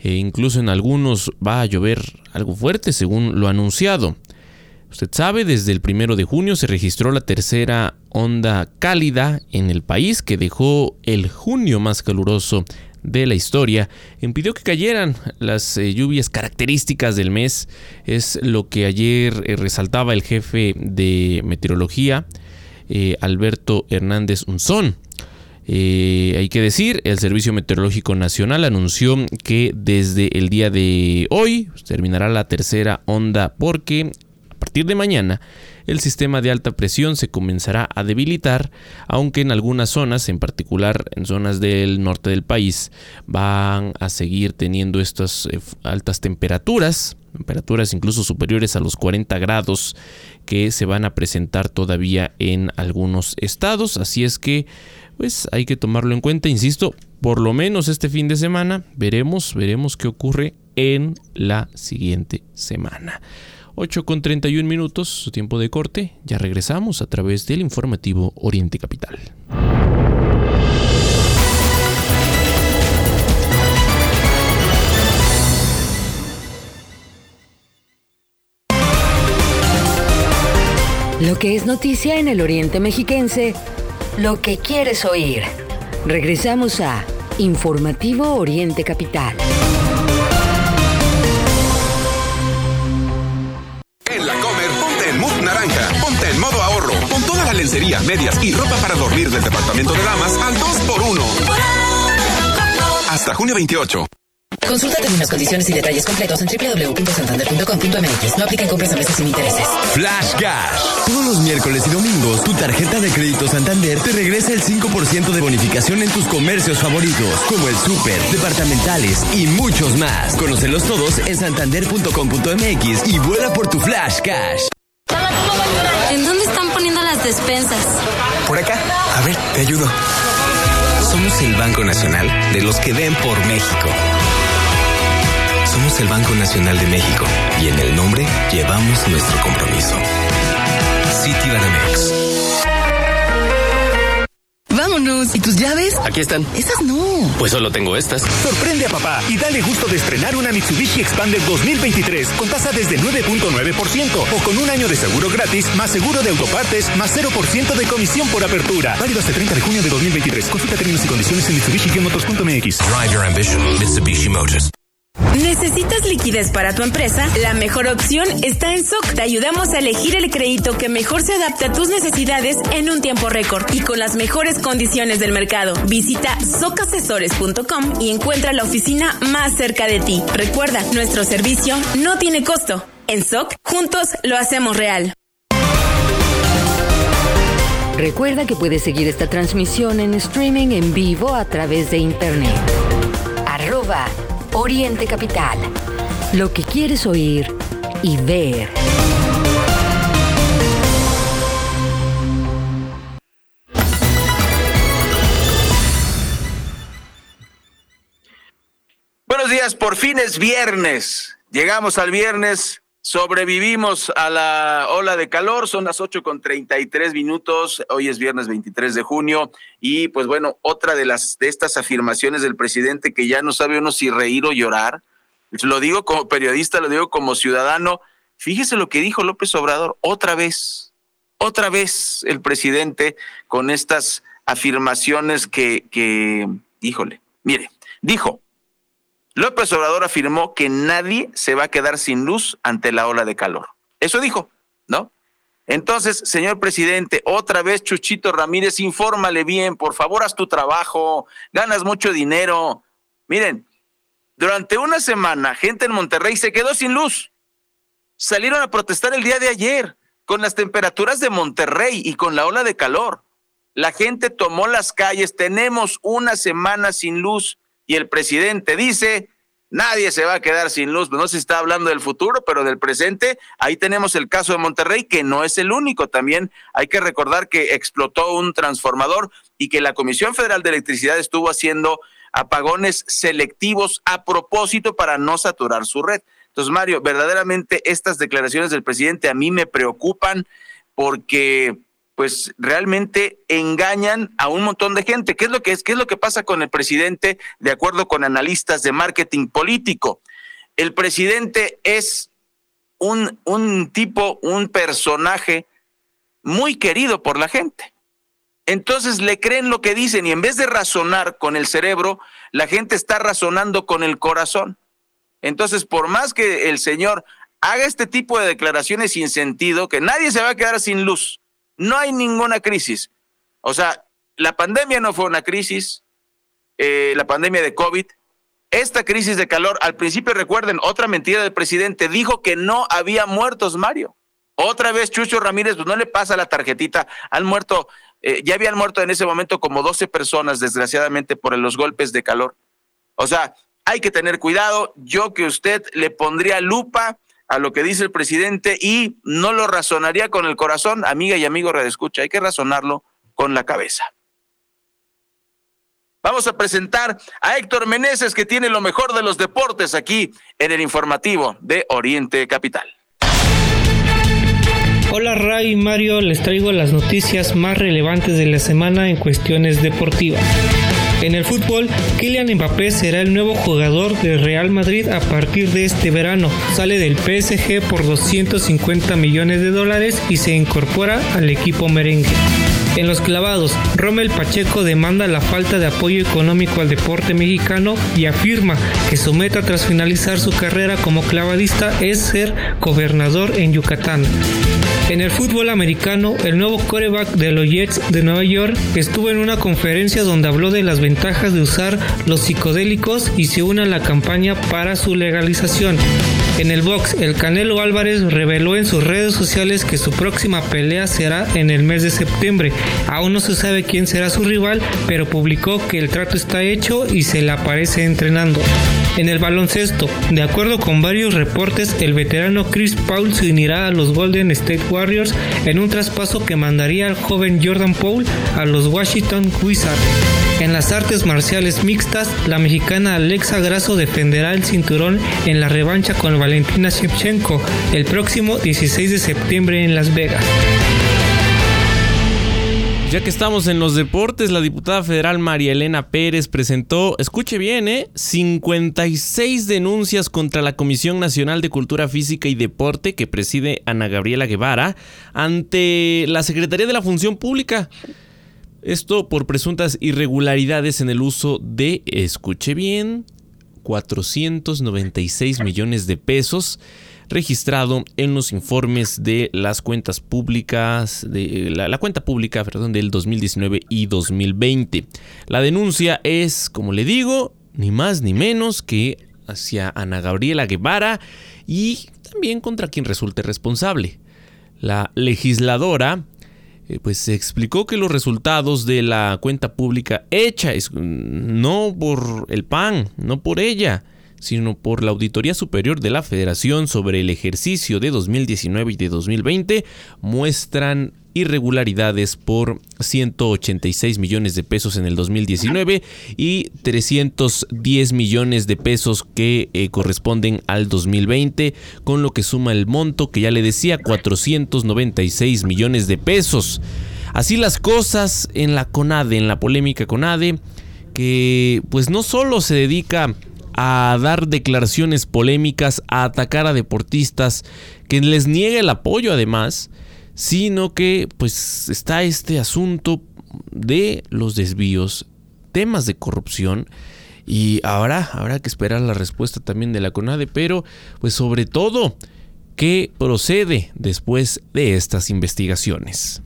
S6: E incluso en algunos va a llover algo fuerte, según lo anunciado. Usted sabe, desde el primero de junio se registró la tercera onda cálida en el país que dejó el junio más caluroso de la historia. Impidió que cayeran las eh, lluvias características del mes. Es lo que ayer eh, resaltaba el jefe de meteorología eh, Alberto Hernández Unzón. Eh, hay que decir, el Servicio Meteorológico Nacional anunció que desde el día de hoy terminará la tercera onda porque a partir de mañana el sistema de alta presión se comenzará a debilitar, aunque en algunas zonas, en particular en zonas del norte del país, van a seguir teniendo estas eh, altas temperaturas temperaturas incluso superiores a los 40 grados que se van a presentar todavía en algunos estados. Así es que pues hay que tomarlo en cuenta, insisto, por lo menos este fin de semana veremos, veremos qué ocurre en la siguiente semana. 8 con 31 minutos, su tiempo de corte, ya regresamos a través del informativo Oriente Capital.
S9: Lo que es noticia en el Oriente Mexiquense, lo que quieres oír. Regresamos a Informativo Oriente Capital.
S19: En la Comer, ponte en mood naranja, ponte en modo ahorro, con toda la lencería, medias y ropa para dormir del departamento de damas al 2x1. Hasta junio 28.
S10: Consulta términos, condiciones y detalles completos en www.santander.com.mx. No apliquen compras a meses sin intereses.
S20: Flash Cash. Todos los miércoles y domingos, tu tarjeta de crédito Santander te regresa el 5% de bonificación en tus comercios favoritos, como el súper, departamentales y muchos más. Conócelos todos en santander.com.mx y vuela por tu Flash Cash.
S21: ¿En dónde están poniendo las despensas?
S22: Por acá. A ver, te ayudo. Somos el Banco Nacional de los que ven por México. Somos el Banco Nacional de México y en el nombre llevamos nuestro compromiso. Citibanamex.
S10: Vámonos. ¿Y tus llaves?
S22: Aquí están.
S10: Esas no.
S22: Pues solo tengo estas.
S12: Sorprende a papá y dale gusto de estrenar una Mitsubishi Expander 2023 con tasa desde 9.9% o con un año de seguro gratis, más seguro de autopartes, más 0% de comisión por apertura. Válido hasta el 30 de junio de 2023. Consulta términos y condiciones en mitsubishi-motors.mx.
S13: Drive your ambition, Mitsubishi Motors.
S23: ¿Necesitas liquidez para tu empresa? La mejor opción está en SOC. Te ayudamos a elegir el crédito que mejor se adapte a tus necesidades en un tiempo récord y con las mejores condiciones del mercado. Visita socasesores.com y encuentra la oficina más cerca de ti. Recuerda, nuestro servicio no tiene costo. En SOC, juntos lo hacemos real.
S9: Recuerda que puedes seguir esta transmisión en streaming en vivo a través de internet. Arroba Oriente Capital. Lo que quieres oír y ver.
S7: Buenos días, por fin es viernes. Llegamos al viernes, sobrevivimos a la ola de calor, son las 8 con 33 minutos, hoy es viernes 23 de junio y pues bueno, otra de las de estas afirmaciones del presidente que ya no sabe uno si reír o llorar, lo digo como periodista, lo digo como ciudadano, fíjese lo que dijo López Obrador otra vez, otra vez el presidente con estas afirmaciones que, que híjole, mire, dijo, López Obrador afirmó que nadie se va a quedar sin luz ante la ola de calor. Eso dijo, ¿no? Entonces, señor presidente, otra vez Chuchito Ramírez, infórmale bien, por favor, haz tu trabajo, ganas mucho dinero. Miren, durante una semana, gente en Monterrey se quedó sin luz. Salieron a protestar el día de ayer con las temperaturas de Monterrey y con la ola de calor. La gente tomó las calles, tenemos una semana sin luz y el presidente dice, nadie se va a quedar sin luz. No se está hablando del futuro, pero del presente. Ahí tenemos el caso de Monterrey, que no es el único. También hay que recordar que explotó un transformador y que la Comisión Federal de Electricidad estuvo haciendo apagones selectivos a propósito para no saturar su red. Entonces, Mario, verdaderamente estas declaraciones del presidente a mí me preocupan porque pues realmente engañan a un montón de gente. ¿Qué es lo que es? ¿Qué es lo que pasa con el presidente de acuerdo con analistas de marketing político? El presidente es un, un tipo, un personaje muy querido por la gente. Entonces le creen lo que dicen y en vez de razonar con el cerebro, la gente está razonando con el corazón. Entonces, por más que el señor haga este tipo de declaraciones sin sentido, que nadie se va a quedar sin luz, no hay ninguna crisis. O sea, la pandemia no fue una crisis, eh, la pandemia de COVID. Esta crisis de calor, al principio recuerden, otra mentira del presidente, dijo que no había muertos, Mario. Otra vez Chucho Ramírez, pues no le pasa la tarjetita, han muerto, eh, ya habían muerto en ese momento como 12 personas, desgraciadamente, por los golpes de calor. O sea, hay que tener cuidado. Yo que usted le pondría lupa a lo que dice el presidente y no lo razonaría con el corazón, amiga y amigo redescucha, hay que razonarlo con la cabeza. Vamos a presentar a Héctor Meneses, que tiene lo mejor de los deportes aquí en el informativo de Oriente Capital.
S24: Hola Ray y Mario, les traigo las noticias más relevantes de la semana en cuestiones deportivas. En el fútbol, Kylian Mbappé será el nuevo jugador de Real Madrid a partir de este verano. Sale del PSG por 250 millones de dólares y se incorpora al equipo merengue. En los clavados, Rommel Pacheco demanda la falta de apoyo económico al deporte mexicano y afirma que su meta tras finalizar su carrera como clavadista es ser gobernador en Yucatán. En el fútbol americano, el nuevo coreback de los Jets de Nueva York estuvo en una conferencia donde habló de las ventajas de usar los psicodélicos y se une a la campaña para su legalización. En el box, el Canelo Álvarez reveló en sus redes sociales que su próxima pelea será en el mes de septiembre. Aún no se sabe quién será su rival, pero publicó que el trato está hecho y se le aparece entrenando. En el baloncesto, de acuerdo con varios reportes, el veterano Chris Paul se unirá a los Golden State Warriors en un traspaso que mandaría al joven Jordan Paul a los Washington Wizards. En las artes marciales mixtas, la mexicana Alexa Grasso defenderá el cinturón en la revancha con Valentina Shevchenko el próximo 16 de septiembre en Las Vegas.
S6: Ya que estamos en los deportes, la diputada federal María Elena Pérez presentó, escuche bien, ¿eh? 56 denuncias contra la Comisión Nacional de Cultura Física y Deporte que preside Ana Gabriela Guevara ante la Secretaría de la Función Pública. Esto por presuntas irregularidades en el uso de, escuche bien, 496 millones de pesos registrado en los informes de las cuentas públicas, de la, cuenta pública, perdón, del 2019 y 2020. La denuncia es, como le digo, ni más ni menos que hacia Ana Gabriela Guevara y también contra quien resulte responsable. La legisladora pues se explicó que los resultados de la cuenta pública hecha es no por el PAN, no por ella, sino por la Auditoría Superior de la Federación sobre el ejercicio de 2019 y de 2020 muestran irregularidades por 186 millones de pesos en el 2019 y 310 millones de pesos que eh, corresponden al 2020, con lo que suma el monto que ya le decía 496 millones de pesos. Así las cosas en la CONADE, en la polémica CONADE, que pues no solo se dedica a dar declaraciones polémicas, a atacar a deportistas, que les niegue el apoyo además, sino que pues está este asunto de los desvíos, temas de corrupción Y ahora habrá que esperar la respuesta también de la CONADE, pero pues sobre todo, ¿qué procede después de estas investigaciones?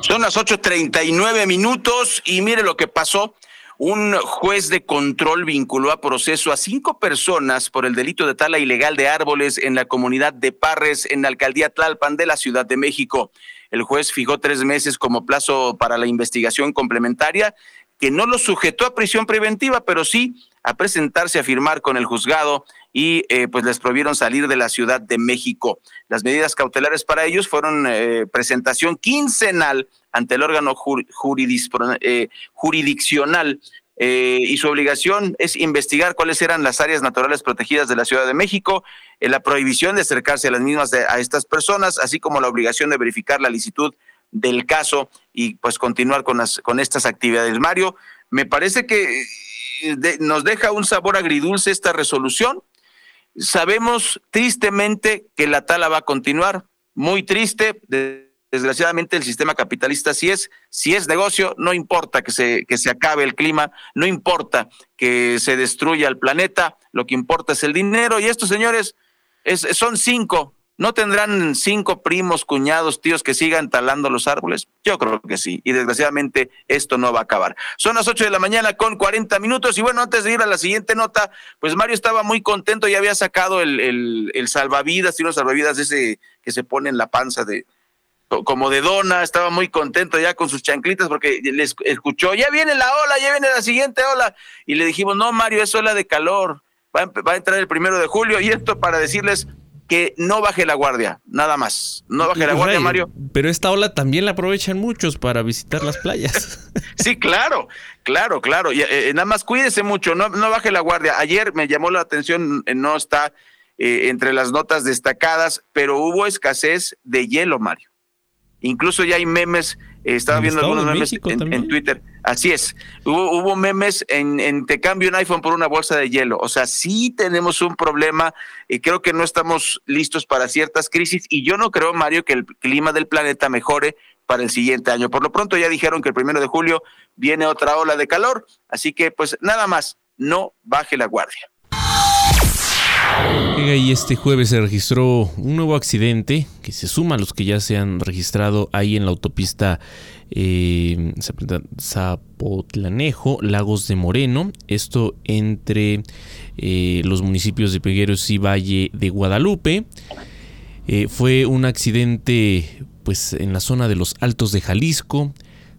S7: Son las 8.39 minutos y mire lo que pasó. Un juez de control vinculó a proceso a cinco personas por el delito de tala ilegal de árboles en la comunidad de Parres, en la alcaldía Tlalpan de la Ciudad de México. El juez fijó tres meses como plazo para la investigación complementaria, que no lo sujetó a prisión preventiva, pero sí a presentarse a firmar con el juzgado y eh, pues les prohibieron salir de la Ciudad de México. Las medidas cautelares para ellos fueron eh, presentación quincenal ante el órgano eh, jurisdiccional y su obligación es investigar cuáles eran las áreas naturales protegidas de la Ciudad de México, la prohibición de acercarse a las mismas a estas personas, así como la obligación de verificar la licitud del caso y pues continuar con, las, con estas actividades. Mario, me parece que nos deja un sabor agridulce esta resolución. Sabemos tristemente que la tala va a continuar, muy triste. Desgraciadamente el sistema capitalista si es, si es negocio, no importa que se, que se acabe el clima, no importa que se destruya el planeta, lo que importa es el dinero. Y estos señores es, son cinco, ¿No tendrán cinco primos, cuñados, tíos que sigan talando los árboles? Yo creo que sí. Y desgraciadamente esto no va a acabar. Son las ocho de la mañana con cuarenta minutos. Y bueno, antes de ir a la siguiente nota, pues Mario estaba muy contento. Ya había sacado el, el, el salvavidas y los salvavidas ese que se pone en la panza de, como de dona, estaba muy contento ya con sus chanclitas porque les escuchó, ya viene la ola, ya viene la siguiente ola. Y le dijimos, no, Mario, es ola de calor, va va a entrar el primero de julio. Y esto para decirles, que no baje la guardia, nada más. No baje la guardia, Mario.
S6: Pero esta ola también la aprovechan muchos para visitar las playas.
S7: sí, claro, claro, claro. Y, eh, nada más cuídese mucho, no, no baje la guardia. Ayer me llamó la atención, eh, no está eh, entre las notas destacadas, pero hubo escasez de hielo, Mario. Incluso ya hay memes estaba viendo algunos memes en, Twitter. Así es. Hubo, hubo memes en, te cambio un iPhone por una bolsa de hielo. O sea, sí tenemos un problema. y creo que no estamos listos para ciertas crisis. Y yo no creo, Mario, que el clima del planeta mejore para el siguiente año. Por lo pronto ya dijeron que el primero de julio viene otra ola de calor. Así que, pues nada más, no baje la guardia.
S6: Y este jueves se registró un nuevo accidente que se suma a los que ya se han registrado ahí en la autopista eh, Zapotlanejo, Lagos de Moreno. Esto entre eh, los municipios de Pegueros y Valle de Guadalupe. Eh, fue un accidente pues en la zona de los Altos de Jalisco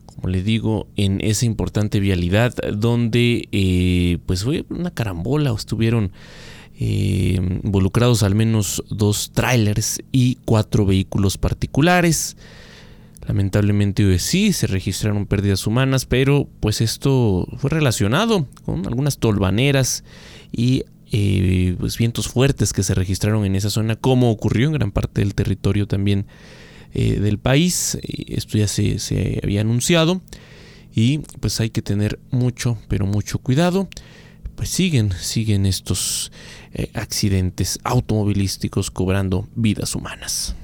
S6: como le digo, en esa importante vialidad donde pues fue una carambola, estuvieron eh, involucrados al menos dos trailers y cuatro vehículos particulares. Lamentablemente sí se registraron pérdidas humanas, pero pues esto fue relacionado con algunas tolvaneras y eh, pues vientos fuertes que se registraron en esa zona, como ocurrió en gran parte del territorio también eh, del país. Esto ya se había anunciado y pues hay que tener mucho, pero mucho cuidado pues siguen, siguen estos eh, accidentes automovilísticos cobrando vidas humanas.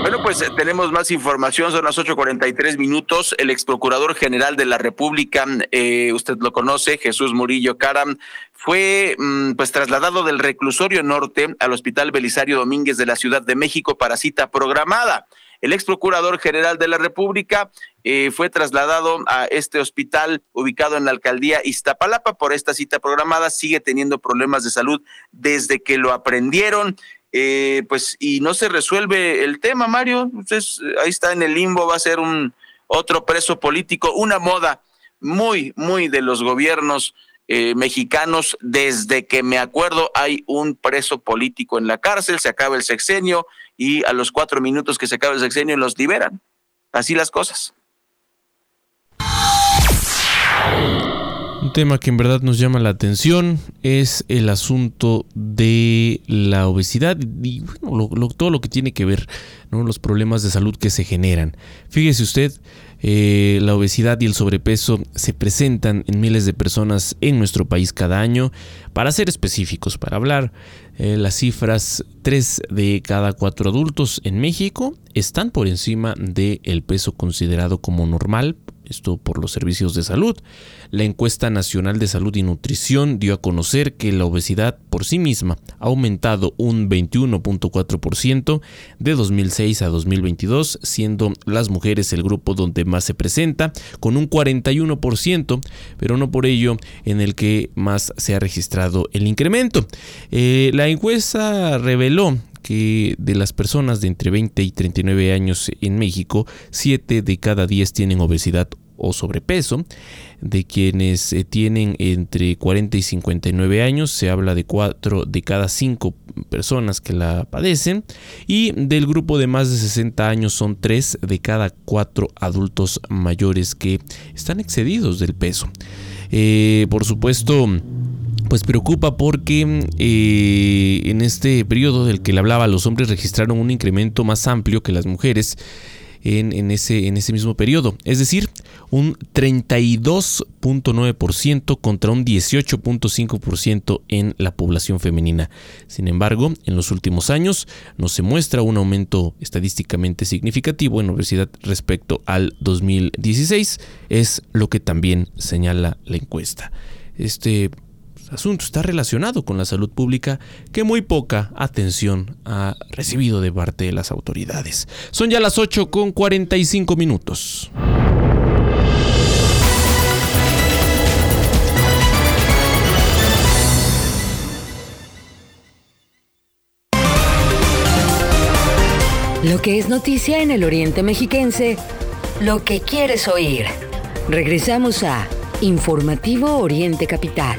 S7: Bueno, pues eh, tenemos más información, son las 8.43 minutos. El ex procurador general de la República, eh, usted lo conoce, Jesús Murillo Caram, fue mm, pues trasladado del reclusorio norte al Hospital Belisario Domínguez de la Ciudad de México para cita programada. El ex procurador general de la República eh, fue trasladado a este hospital ubicado en la alcaldía Iztapalapa por esta cita programada. Sigue teniendo problemas de salud desde que lo aprendieron. Eh, pues y no se resuelve el tema, Mario. Entonces, ahí está en el limbo, va a ser un otro preso político, una moda muy, muy de los gobiernos eh, mexicanos. Desde que me acuerdo, hay un preso político en la cárcel, se acaba el sexenio y a los cuatro minutos que se acaba el sexenio los liberan. Así las cosas.
S6: Un tema que en verdad nos llama la atención es el asunto de la obesidad y bueno, todo lo que tiene que ver, ¿no? los problemas de salud que se generan. Fíjese usted, eh, la obesidad y el sobrepeso se presentan en miles de personas en nuestro país cada año. Para ser específicos, para hablar eh, las cifras 3 de cada 4 adultos en México están por encima del peso considerado como normal esto por los servicios de salud. La encuesta nacional de salud y nutrición dio a conocer que la obesidad por sí misma ha aumentado un 21.4% de 2006 a 2022, siendo las mujeres el grupo donde más se presenta, con un 41%, pero no por ello en el que más se ha registrado el incremento. Eh, la encuesta reveló que de las personas de entre 20 y 39 años en México, 7 de cada 10 tienen obesidad o sobrepeso. De quienes eh, tienen entre 40 y 59 años, se habla de 4 de cada 5 personas que la padecen. Y del grupo de más de 60 años son 3 de cada 4 adultos mayores que están excedidos del peso. Eh, por supuesto, pues preocupa porque eh, en este periodo del que le hablaba, los hombres registraron un incremento más amplio que las mujeres en, ese, en ese mismo periodo, es decir, un 32.9% contra un 18.5% en la población femenina. Sin embargo, en los últimos años no se muestra un aumento estadísticamente significativo en obesidad respecto al 2016, es lo que también señala la encuesta. Este asunto está relacionado con la salud pública que muy poca atención ha recibido de parte de las autoridades. Son ya las 8 con 45 minutos.
S9: Lo que es noticia en el Oriente Mexiquense, lo que quieres oír. Regresamos a Informativo Oriente Capital.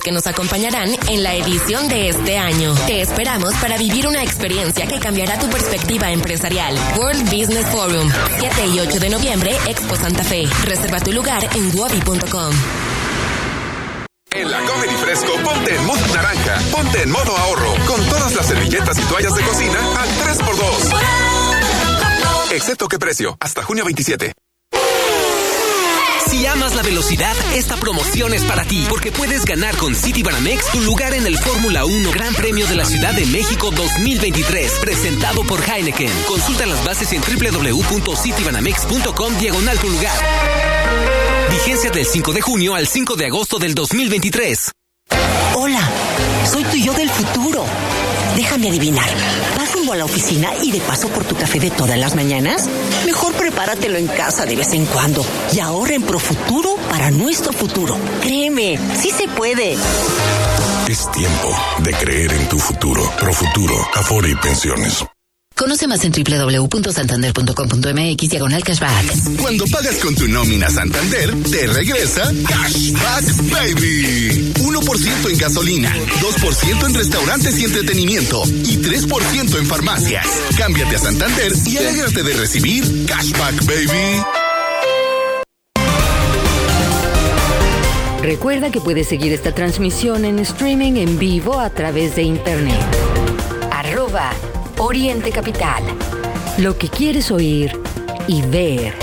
S10: que nos acompañarán en la edición de este año. Te esperamos para vivir una experiencia que cambiará tu perspectiva empresarial. World Business Forum, 7 y 8 de noviembre, Expo Santa Fe. Reserva tu lugar en wobi.com.
S19: En la Comedy Fresco, ponte en modo naranja, ponte en modo ahorro, con todas las servilletas y toallas de cocina al 3x2. Excepto qué precio, hasta junio 27.
S22: Si amas la velocidad, esta promoción es para ti, porque puedes ganar con City Banamex tu lugar en el Fórmula 1 Gran Premio de la Ciudad de México 2023, presentado por Heineken. Consulta las bases en www.citibanamex.com diagonal tu lugar. Vigencia del 5 de junio al 5 de agosto del 2023.
S25: Hola, soy tu yo del futuro. Déjame adivinar. ¿Vas rumbo a la oficina y de paso por tu café de todas las mañanas? Mejor prepáratelo en casa de vez en cuando y ahorra en Profuturo para nuestro futuro. Créeme, sí se puede.
S13: Es tiempo de creer en tu futuro. Profuturo, Afore y Pensiones.
S10: Conoce más en www.santander.com.mx diagonal cashback.
S16: Cuando pagas con tu nómina Santander, te regresa Cashback Baby. 1% en gasolina, 2% en restaurantes y entretenimiento y 3% en farmacias. Cámbiate a Santander y alégrate de recibir Cashback Baby.
S9: Recuerda que puedes seguir esta transmisión en streaming en vivo a través de internet. Arroba Oriente Capital. Lo que quieres oír y ver.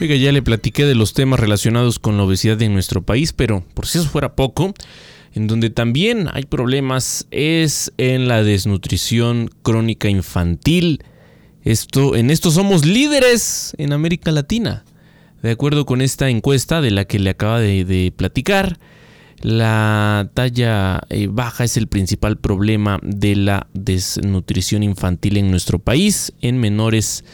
S6: Oiga, ya le platiqué de los temas relacionados con la obesidad en nuestro país, pero por si eso fuera poco, en donde también hay problemas es en la desnutrición crónica infantil. Esto, en esto somos líderes en América Latina. De acuerdo con esta encuesta de la que le acaba de, platicar, la talla eh, baja es el principal problema de la desnutrición infantil en nuestro país. En menores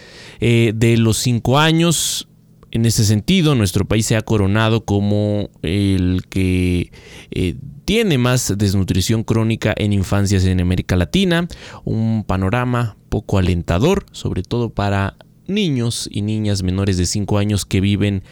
S6: eh, de los 5 años, en ese sentido, nuestro país se ha coronado como el que eh, tiene más desnutrición crónica en infancias en América Latina, un panorama poco alentador, sobre todo para niños y niñas menores de 5 años que viven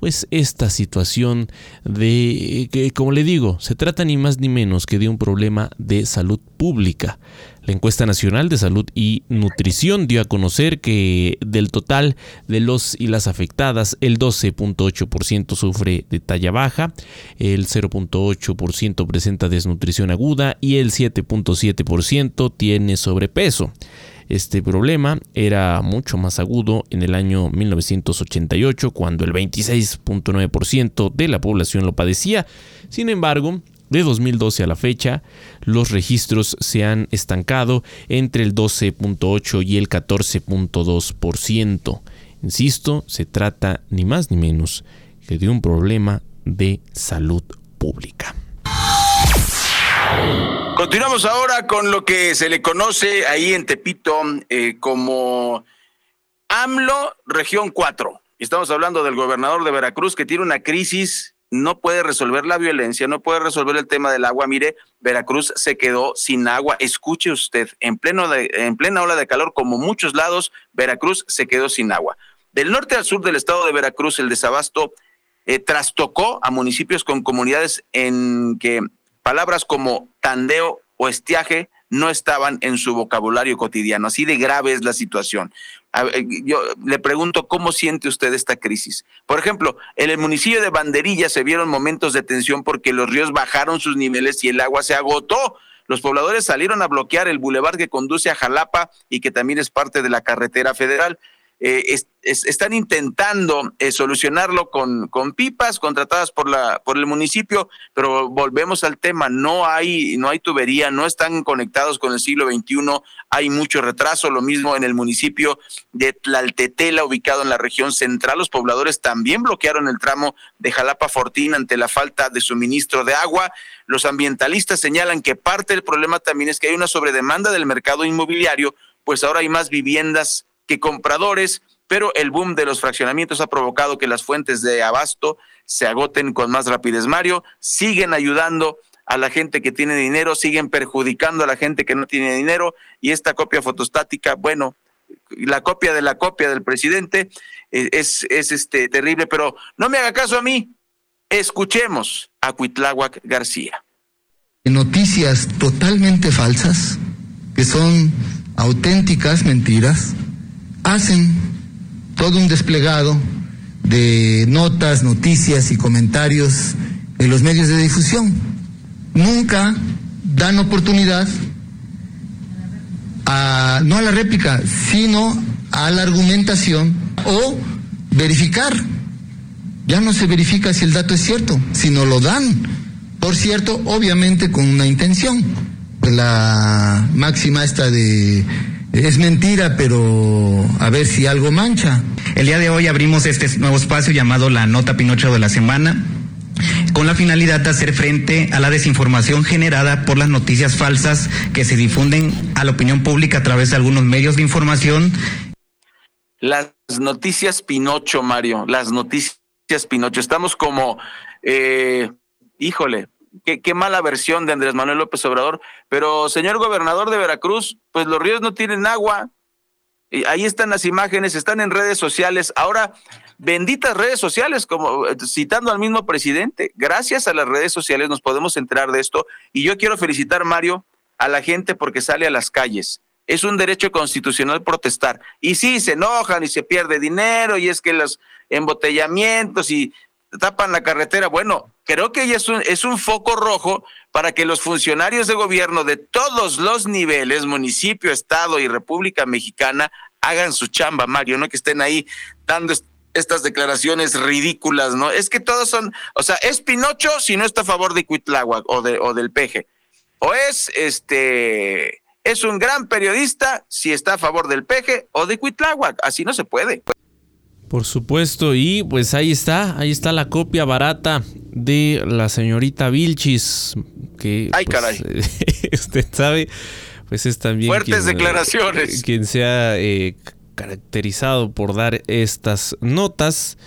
S6: pues esta situación de que como le digo, se trata ni más ni menos que de un problema de salud pública. La encuesta nacional de salud y nutrición dio a conocer que del total de los y las afectadas, el 12.8% sufre de talla baja, el 0.8% presenta desnutrición aguda y el 7.7% tiene sobrepeso. Este problema era mucho más agudo en el año 1988, cuando el 26.9% de la población lo padecía. Sin embargo, de 2012 a la fecha, los registros se han estancado entre el 12.8 y el 14.2%. Insisto, se trata ni más ni menos que de un problema de salud pública.
S7: Continuamos ahora con lo que se le conoce ahí en Tepito eh, como AMLO Región 4. Estamos hablando del gobernador de Veracruz que tiene una crisis, no puede resolver la violencia, no puede resolver el tema del agua. Mire, Veracruz se quedó sin agua. Escuche usted, en, pleno en plena ola de calor, como muchos lados, Veracruz se quedó sin agua. Del norte al sur del estado de Veracruz, el desabasto eh, trastocó a municipios con comunidades en que Palabras como tandeo o estiaje no estaban en su vocabulario cotidiano. Así de grave es la situación. Yo le pregunto cómo siente usted esta crisis. Por ejemplo, en el municipio de Banderilla se vieron momentos de tensión porque los ríos bajaron sus niveles y el agua se agotó. Los pobladores salieron a bloquear el bulevar que conduce a Jalapa y que también es parte de la carretera federal. Eh, están intentando eh, solucionarlo con, pipas contratadas por la por el municipio, pero volvemos al tema, no hay no hay tubería, no están conectados con el siglo XXI, hay mucho retraso, lo mismo en el municipio de Tlaltetela, ubicado en la región central, los pobladores también bloquearon el tramo de Jalapa Fortín ante la falta de suministro de agua. Los ambientalistas señalan que parte del problema también es que hay una sobredemanda del mercado inmobiliario, pues ahora hay más viviendas que compradores, pero el boom de los fraccionamientos ha provocado que las fuentes de abasto se agoten con más rapidez. Mario, siguen ayudando a la gente que tiene dinero, siguen perjudicando a la gente que no tiene dinero y esta copia fotostática, bueno, la copia de la copia del presidente eh, es, es este terrible, pero no me haga caso a mí. Escuchemos a Cuitláhuac García.
S26: Noticias totalmente falsas, que son auténticas mentiras, hacen todo un desplegado de notas, noticias y comentarios en los medios de difusión. Nunca dan oportunidad a, no a la réplica, sino a la argumentación o verificar. Ya no se verifica si el dato es cierto, sino lo dan. Por cierto, obviamente con una intención. La máxima esta de es mentira, pero a ver si algo mancha.
S27: El día de hoy abrimos este nuevo espacio llamado la Nota Pinocho de la Semana con la finalidad de hacer frente a la desinformación generada por las noticias falsas que se difunden a la opinión pública a través de algunos medios de información.
S7: Las noticias Pinocho, Mario, las noticias Pinocho. Estamos como, eh, híjole, qué, mala versión de Andrés Manuel López Obrador. Pero, señor gobernador de Veracruz, pues los ríos no tienen agua. Y ahí están las imágenes, están en redes sociales. Ahora, benditas redes sociales, como eh, citando al mismo presidente. Gracias a las redes sociales nos podemos enterar de esto. Y yo quiero felicitar, Mario, a la gente porque sale a las calles. Es un derecho constitucional protestar. Y sí, se enojan y se pierde dinero y es que los embotellamientos y tapan la carretera. Bueno, creo que es un, es un foco rojo para que los funcionarios de gobierno de todos los niveles, municipio, estado y República Mexicana, hagan su chamba, Mario, no que estén ahí dando estas declaraciones ridículas, ¿no? Es que todos son, o sea, es Pinocho si no está a favor de Cuitláhuac o, de, o del peje. O es este, es un gran periodista si está a favor del peje o de Cuitláhuac. Así no se puede.
S6: Por supuesto, y pues ahí está, ahí está la copia barata de la señorita Vilchis, que
S7: Ay,
S6: pues,
S7: caray.
S6: usted sabe, pues es también
S7: fuertes
S6: quien,
S7: declaraciones.
S6: Quien se ha eh, caracterizado por dar estas notas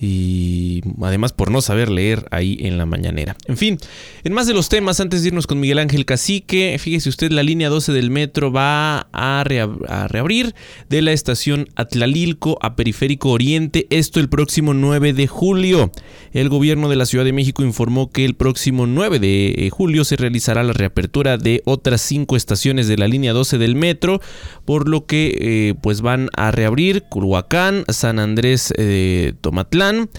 S6: y además por no saber leer ahí en la mañanera. En fin, en más de los temas, antes de irnos con Miguel Ángel Cacique, fíjese usted, la línea 12 del metro va a, reabrir de la estación Atlalilco a Periférico Oriente, esto el próximo 9 de julio. El gobierno de la Ciudad de México informó que el próximo 9 de eh, julio se realizará la reapertura de otras cinco estaciones de la línea 12 del metro, por lo que eh, pues van a reabrir Culhuacán, San Andrés eh, Tomatlán,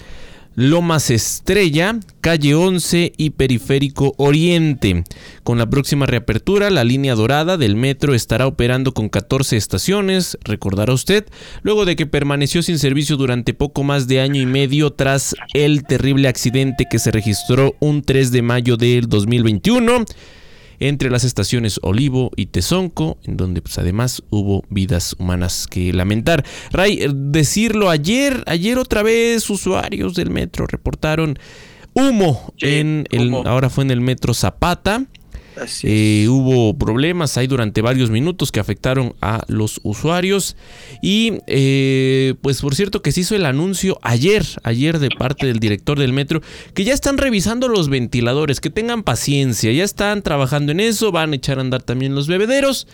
S6: Lomas Estrella, Calle 11 y Periférico Oriente. Con la próxima reapertura, la línea dorada del metro estará operando con 14 estaciones, recordará usted, luego de que permaneció sin servicio durante poco más de año y medio tras el terrible accidente que se registró un 3 de mayo del 2021 entre las estaciones Olivo y Tezonco, en donde pues además hubo vidas humanas que lamentar. Ray, eh, decirlo ayer, ayer otra vez usuarios del metro reportaron humo en el, ahora fue en el metro Zapata. Eh, hubo problemas ahí durante varios minutos que afectaron a los usuarios. Y eh, pues por cierto que se hizo el anuncio ayer, ayer de parte del director del metro, que ya están revisando los ventiladores, que tengan paciencia, ya están trabajando en eso, van a echar a andar también los bebederos.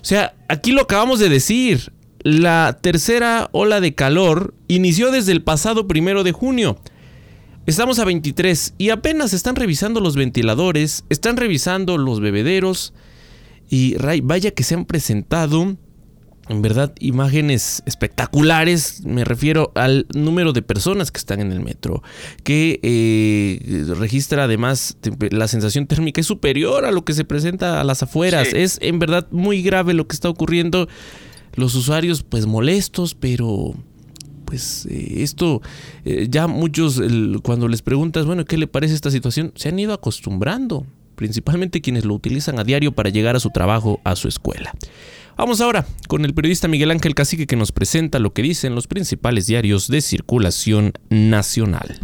S6: O sea, aquí lo acabamos de decir. La tercera ola de calor inició desde el pasado primero de junio. Estamos a 23 y apenas están revisando los ventiladores, están revisando los bebederos y vaya que se han presentado en verdad imágenes espectaculares, me refiero al número de personas que están en el metro, que eh, registra además la sensación térmica es superior a lo que se presenta a las afueras, es en verdad muy grave lo que está ocurriendo, los usuarios pues molestos, pero pues eh, esto eh, ya muchos cuando les preguntas, bueno, ¿qué le parece esta situación? Se han ido acostumbrando, principalmente quienes lo utilizan a diario para llegar a su trabajo, a su escuela. Vamos ahora con el periodista Miguel Ángel Cacique que nos presenta lo que dicen los principales diarios de circulación nacional.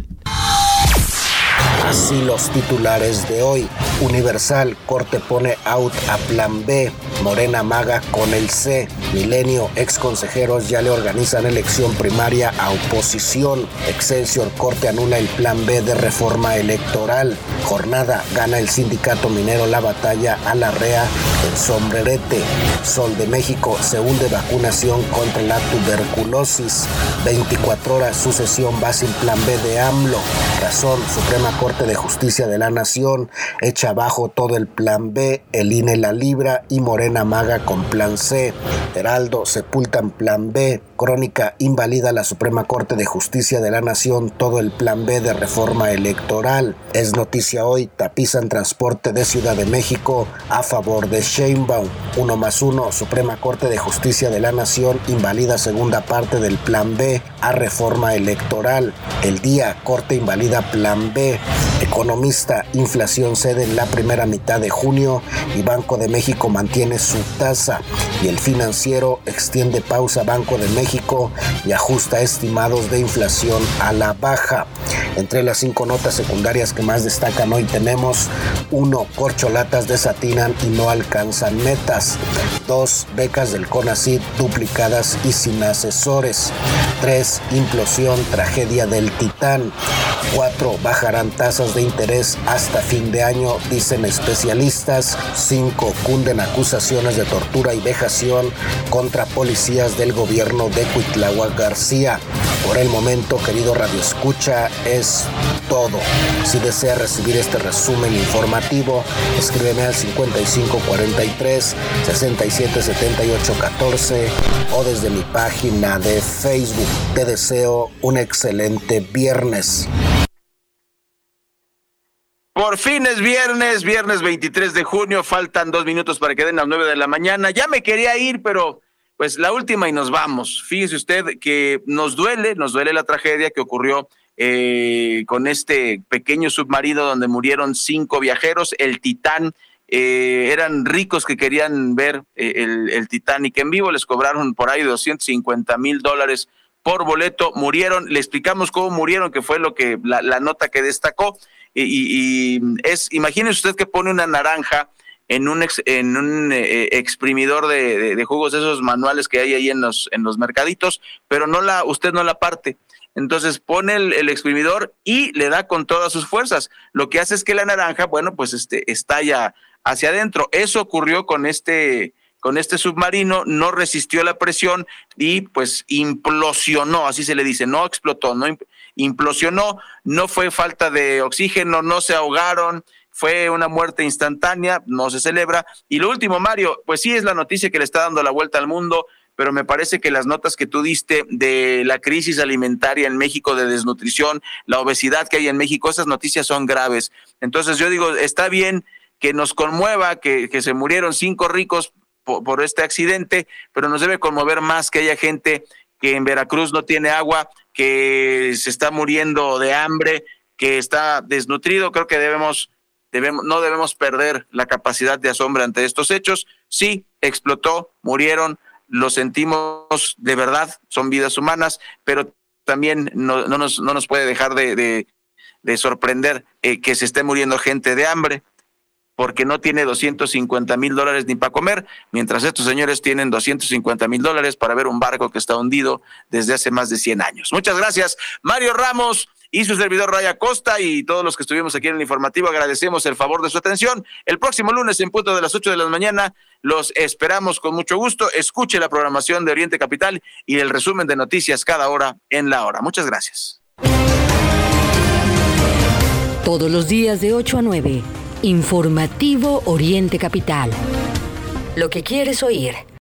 S28: Así los titulares de hoy. Universal, Corte pone out a Plan B. Morena Maga con el C. Milenio, ex consejeros ya le organizan elección primaria a oposición. Excelsior, Corte anula el Plan B de reforma electoral. Jornada, gana el sindicato minero la batalla a la REA en sombrerete. Sol de México, se hunde vacunación contra la tuberculosis. 24 horas, sucesión va sin Plan B de AMLO. Razón, Suprema Corte de Justicia de la Nación echa abajo todo el plan B, el INE la libra y Morena Maga con plan C. Heraldo sepultan plan B. Crónica invalida la Suprema Corte de Justicia de la Nación todo el plan B de reforma electoral. Es noticia hoy, tapizan transporte de Ciudad de México a favor de Sheinbaum. Uno más uno, Suprema Corte de Justicia de la Nación invalida segunda parte del plan B a reforma electoral. El día, Corte invalida plan B. Economista, inflación cede en la primera mitad de junio y Banco de México mantiene su tasa. Y el financiero extiende pausa Banco de México y ajusta estimados de inflación a la baja. Entre las cinco notas secundarias que más destacan hoy tenemos 1. Corcholatas desatinan y no alcanzan metas. 2. Becas del CONACYT duplicadas y sin asesores. 3. Implosión, tragedia del Titán. 4. Bajarán tasas de interés hasta fin de año, dicen especialistas. 5. Cunden acusaciones de tortura y vejación contra policías del gobierno de Cuitláhuac García. Por el momento, querido Radio Escucha, es todo. Si desea recibir este resumen informativo, escríbeme al 5543 677814 o desde mi página de Facebook. Te deseo un excelente viernes.
S7: Por fin es viernes, viernes 23 de junio, faltan dos minutos para que den las nueve de la mañana. Ya me quería ir, pero pues la última y nos vamos. Fíjese usted que nos duele, nos duele la tragedia que ocurrió eh, con este pequeño submarino donde murieron cinco viajeros, el Titán. Eh, eran ricos que querían ver eh, el, el, Titanic en vivo, les cobraron por ahí 250 mil dólares por boleto, murieron, le explicamos cómo murieron, que fue lo que la, la nota que destacó y, es, imagínese usted que pone una naranja en un, en un eh, exprimidor de, de, jugos esos manuales que hay ahí en los, en los mercaditos, pero no la, usted no la parte. Entonces pone el, exprimidor y le da con todas sus fuerzas. Lo que hace es que la naranja, bueno, pues este, estalla hacia adentro. Eso ocurrió con este, con este submarino, no resistió la presión y pues implosionó, así se le dice, no explotó, no implosionó, no fue falta de oxígeno, no se ahogaron, fue una muerte instantánea, no se celebra. Y lo último, Mario, pues sí es la noticia que le está dando la vuelta al mundo, pero me parece que las notas que tú diste de la crisis alimentaria en México, de desnutrición, la obesidad que hay en México, esas noticias son graves. Entonces yo digo, está bien que nos conmueva que, se murieron cinco ricos por, este accidente, pero nos debe conmover más que haya gente que en Veracruz no tiene agua, que se está muriendo de hambre, que está desnutrido. Creo que debemos, debemos, no debemos perder la capacidad de asombro ante estos hechos. Sí, explotó, murieron, lo sentimos de verdad, son vidas humanas, pero también no, no, nos, no nos puede dejar de, de, sorprender eh, que se esté muriendo gente de hambre, porque no tiene 250 mil dólares ni para comer, mientras estos señores tienen 250 mil dólares para ver un barco que está hundido desde hace más de 100 años. Muchas gracias, Mario Ramos y su servidor Raya Costa y todos los que estuvimos aquí en el informativo. Agradecemos el favor de su atención. El próximo lunes en punto de las 8 de la mañana los esperamos con mucho gusto. Escuche la programación de Oriente Capital y el resumen de noticias cada hora en la hora. Muchas gracias.
S9: Todos los días de 8 a 9. Informativo Oriente Capital. Lo que quieres oír.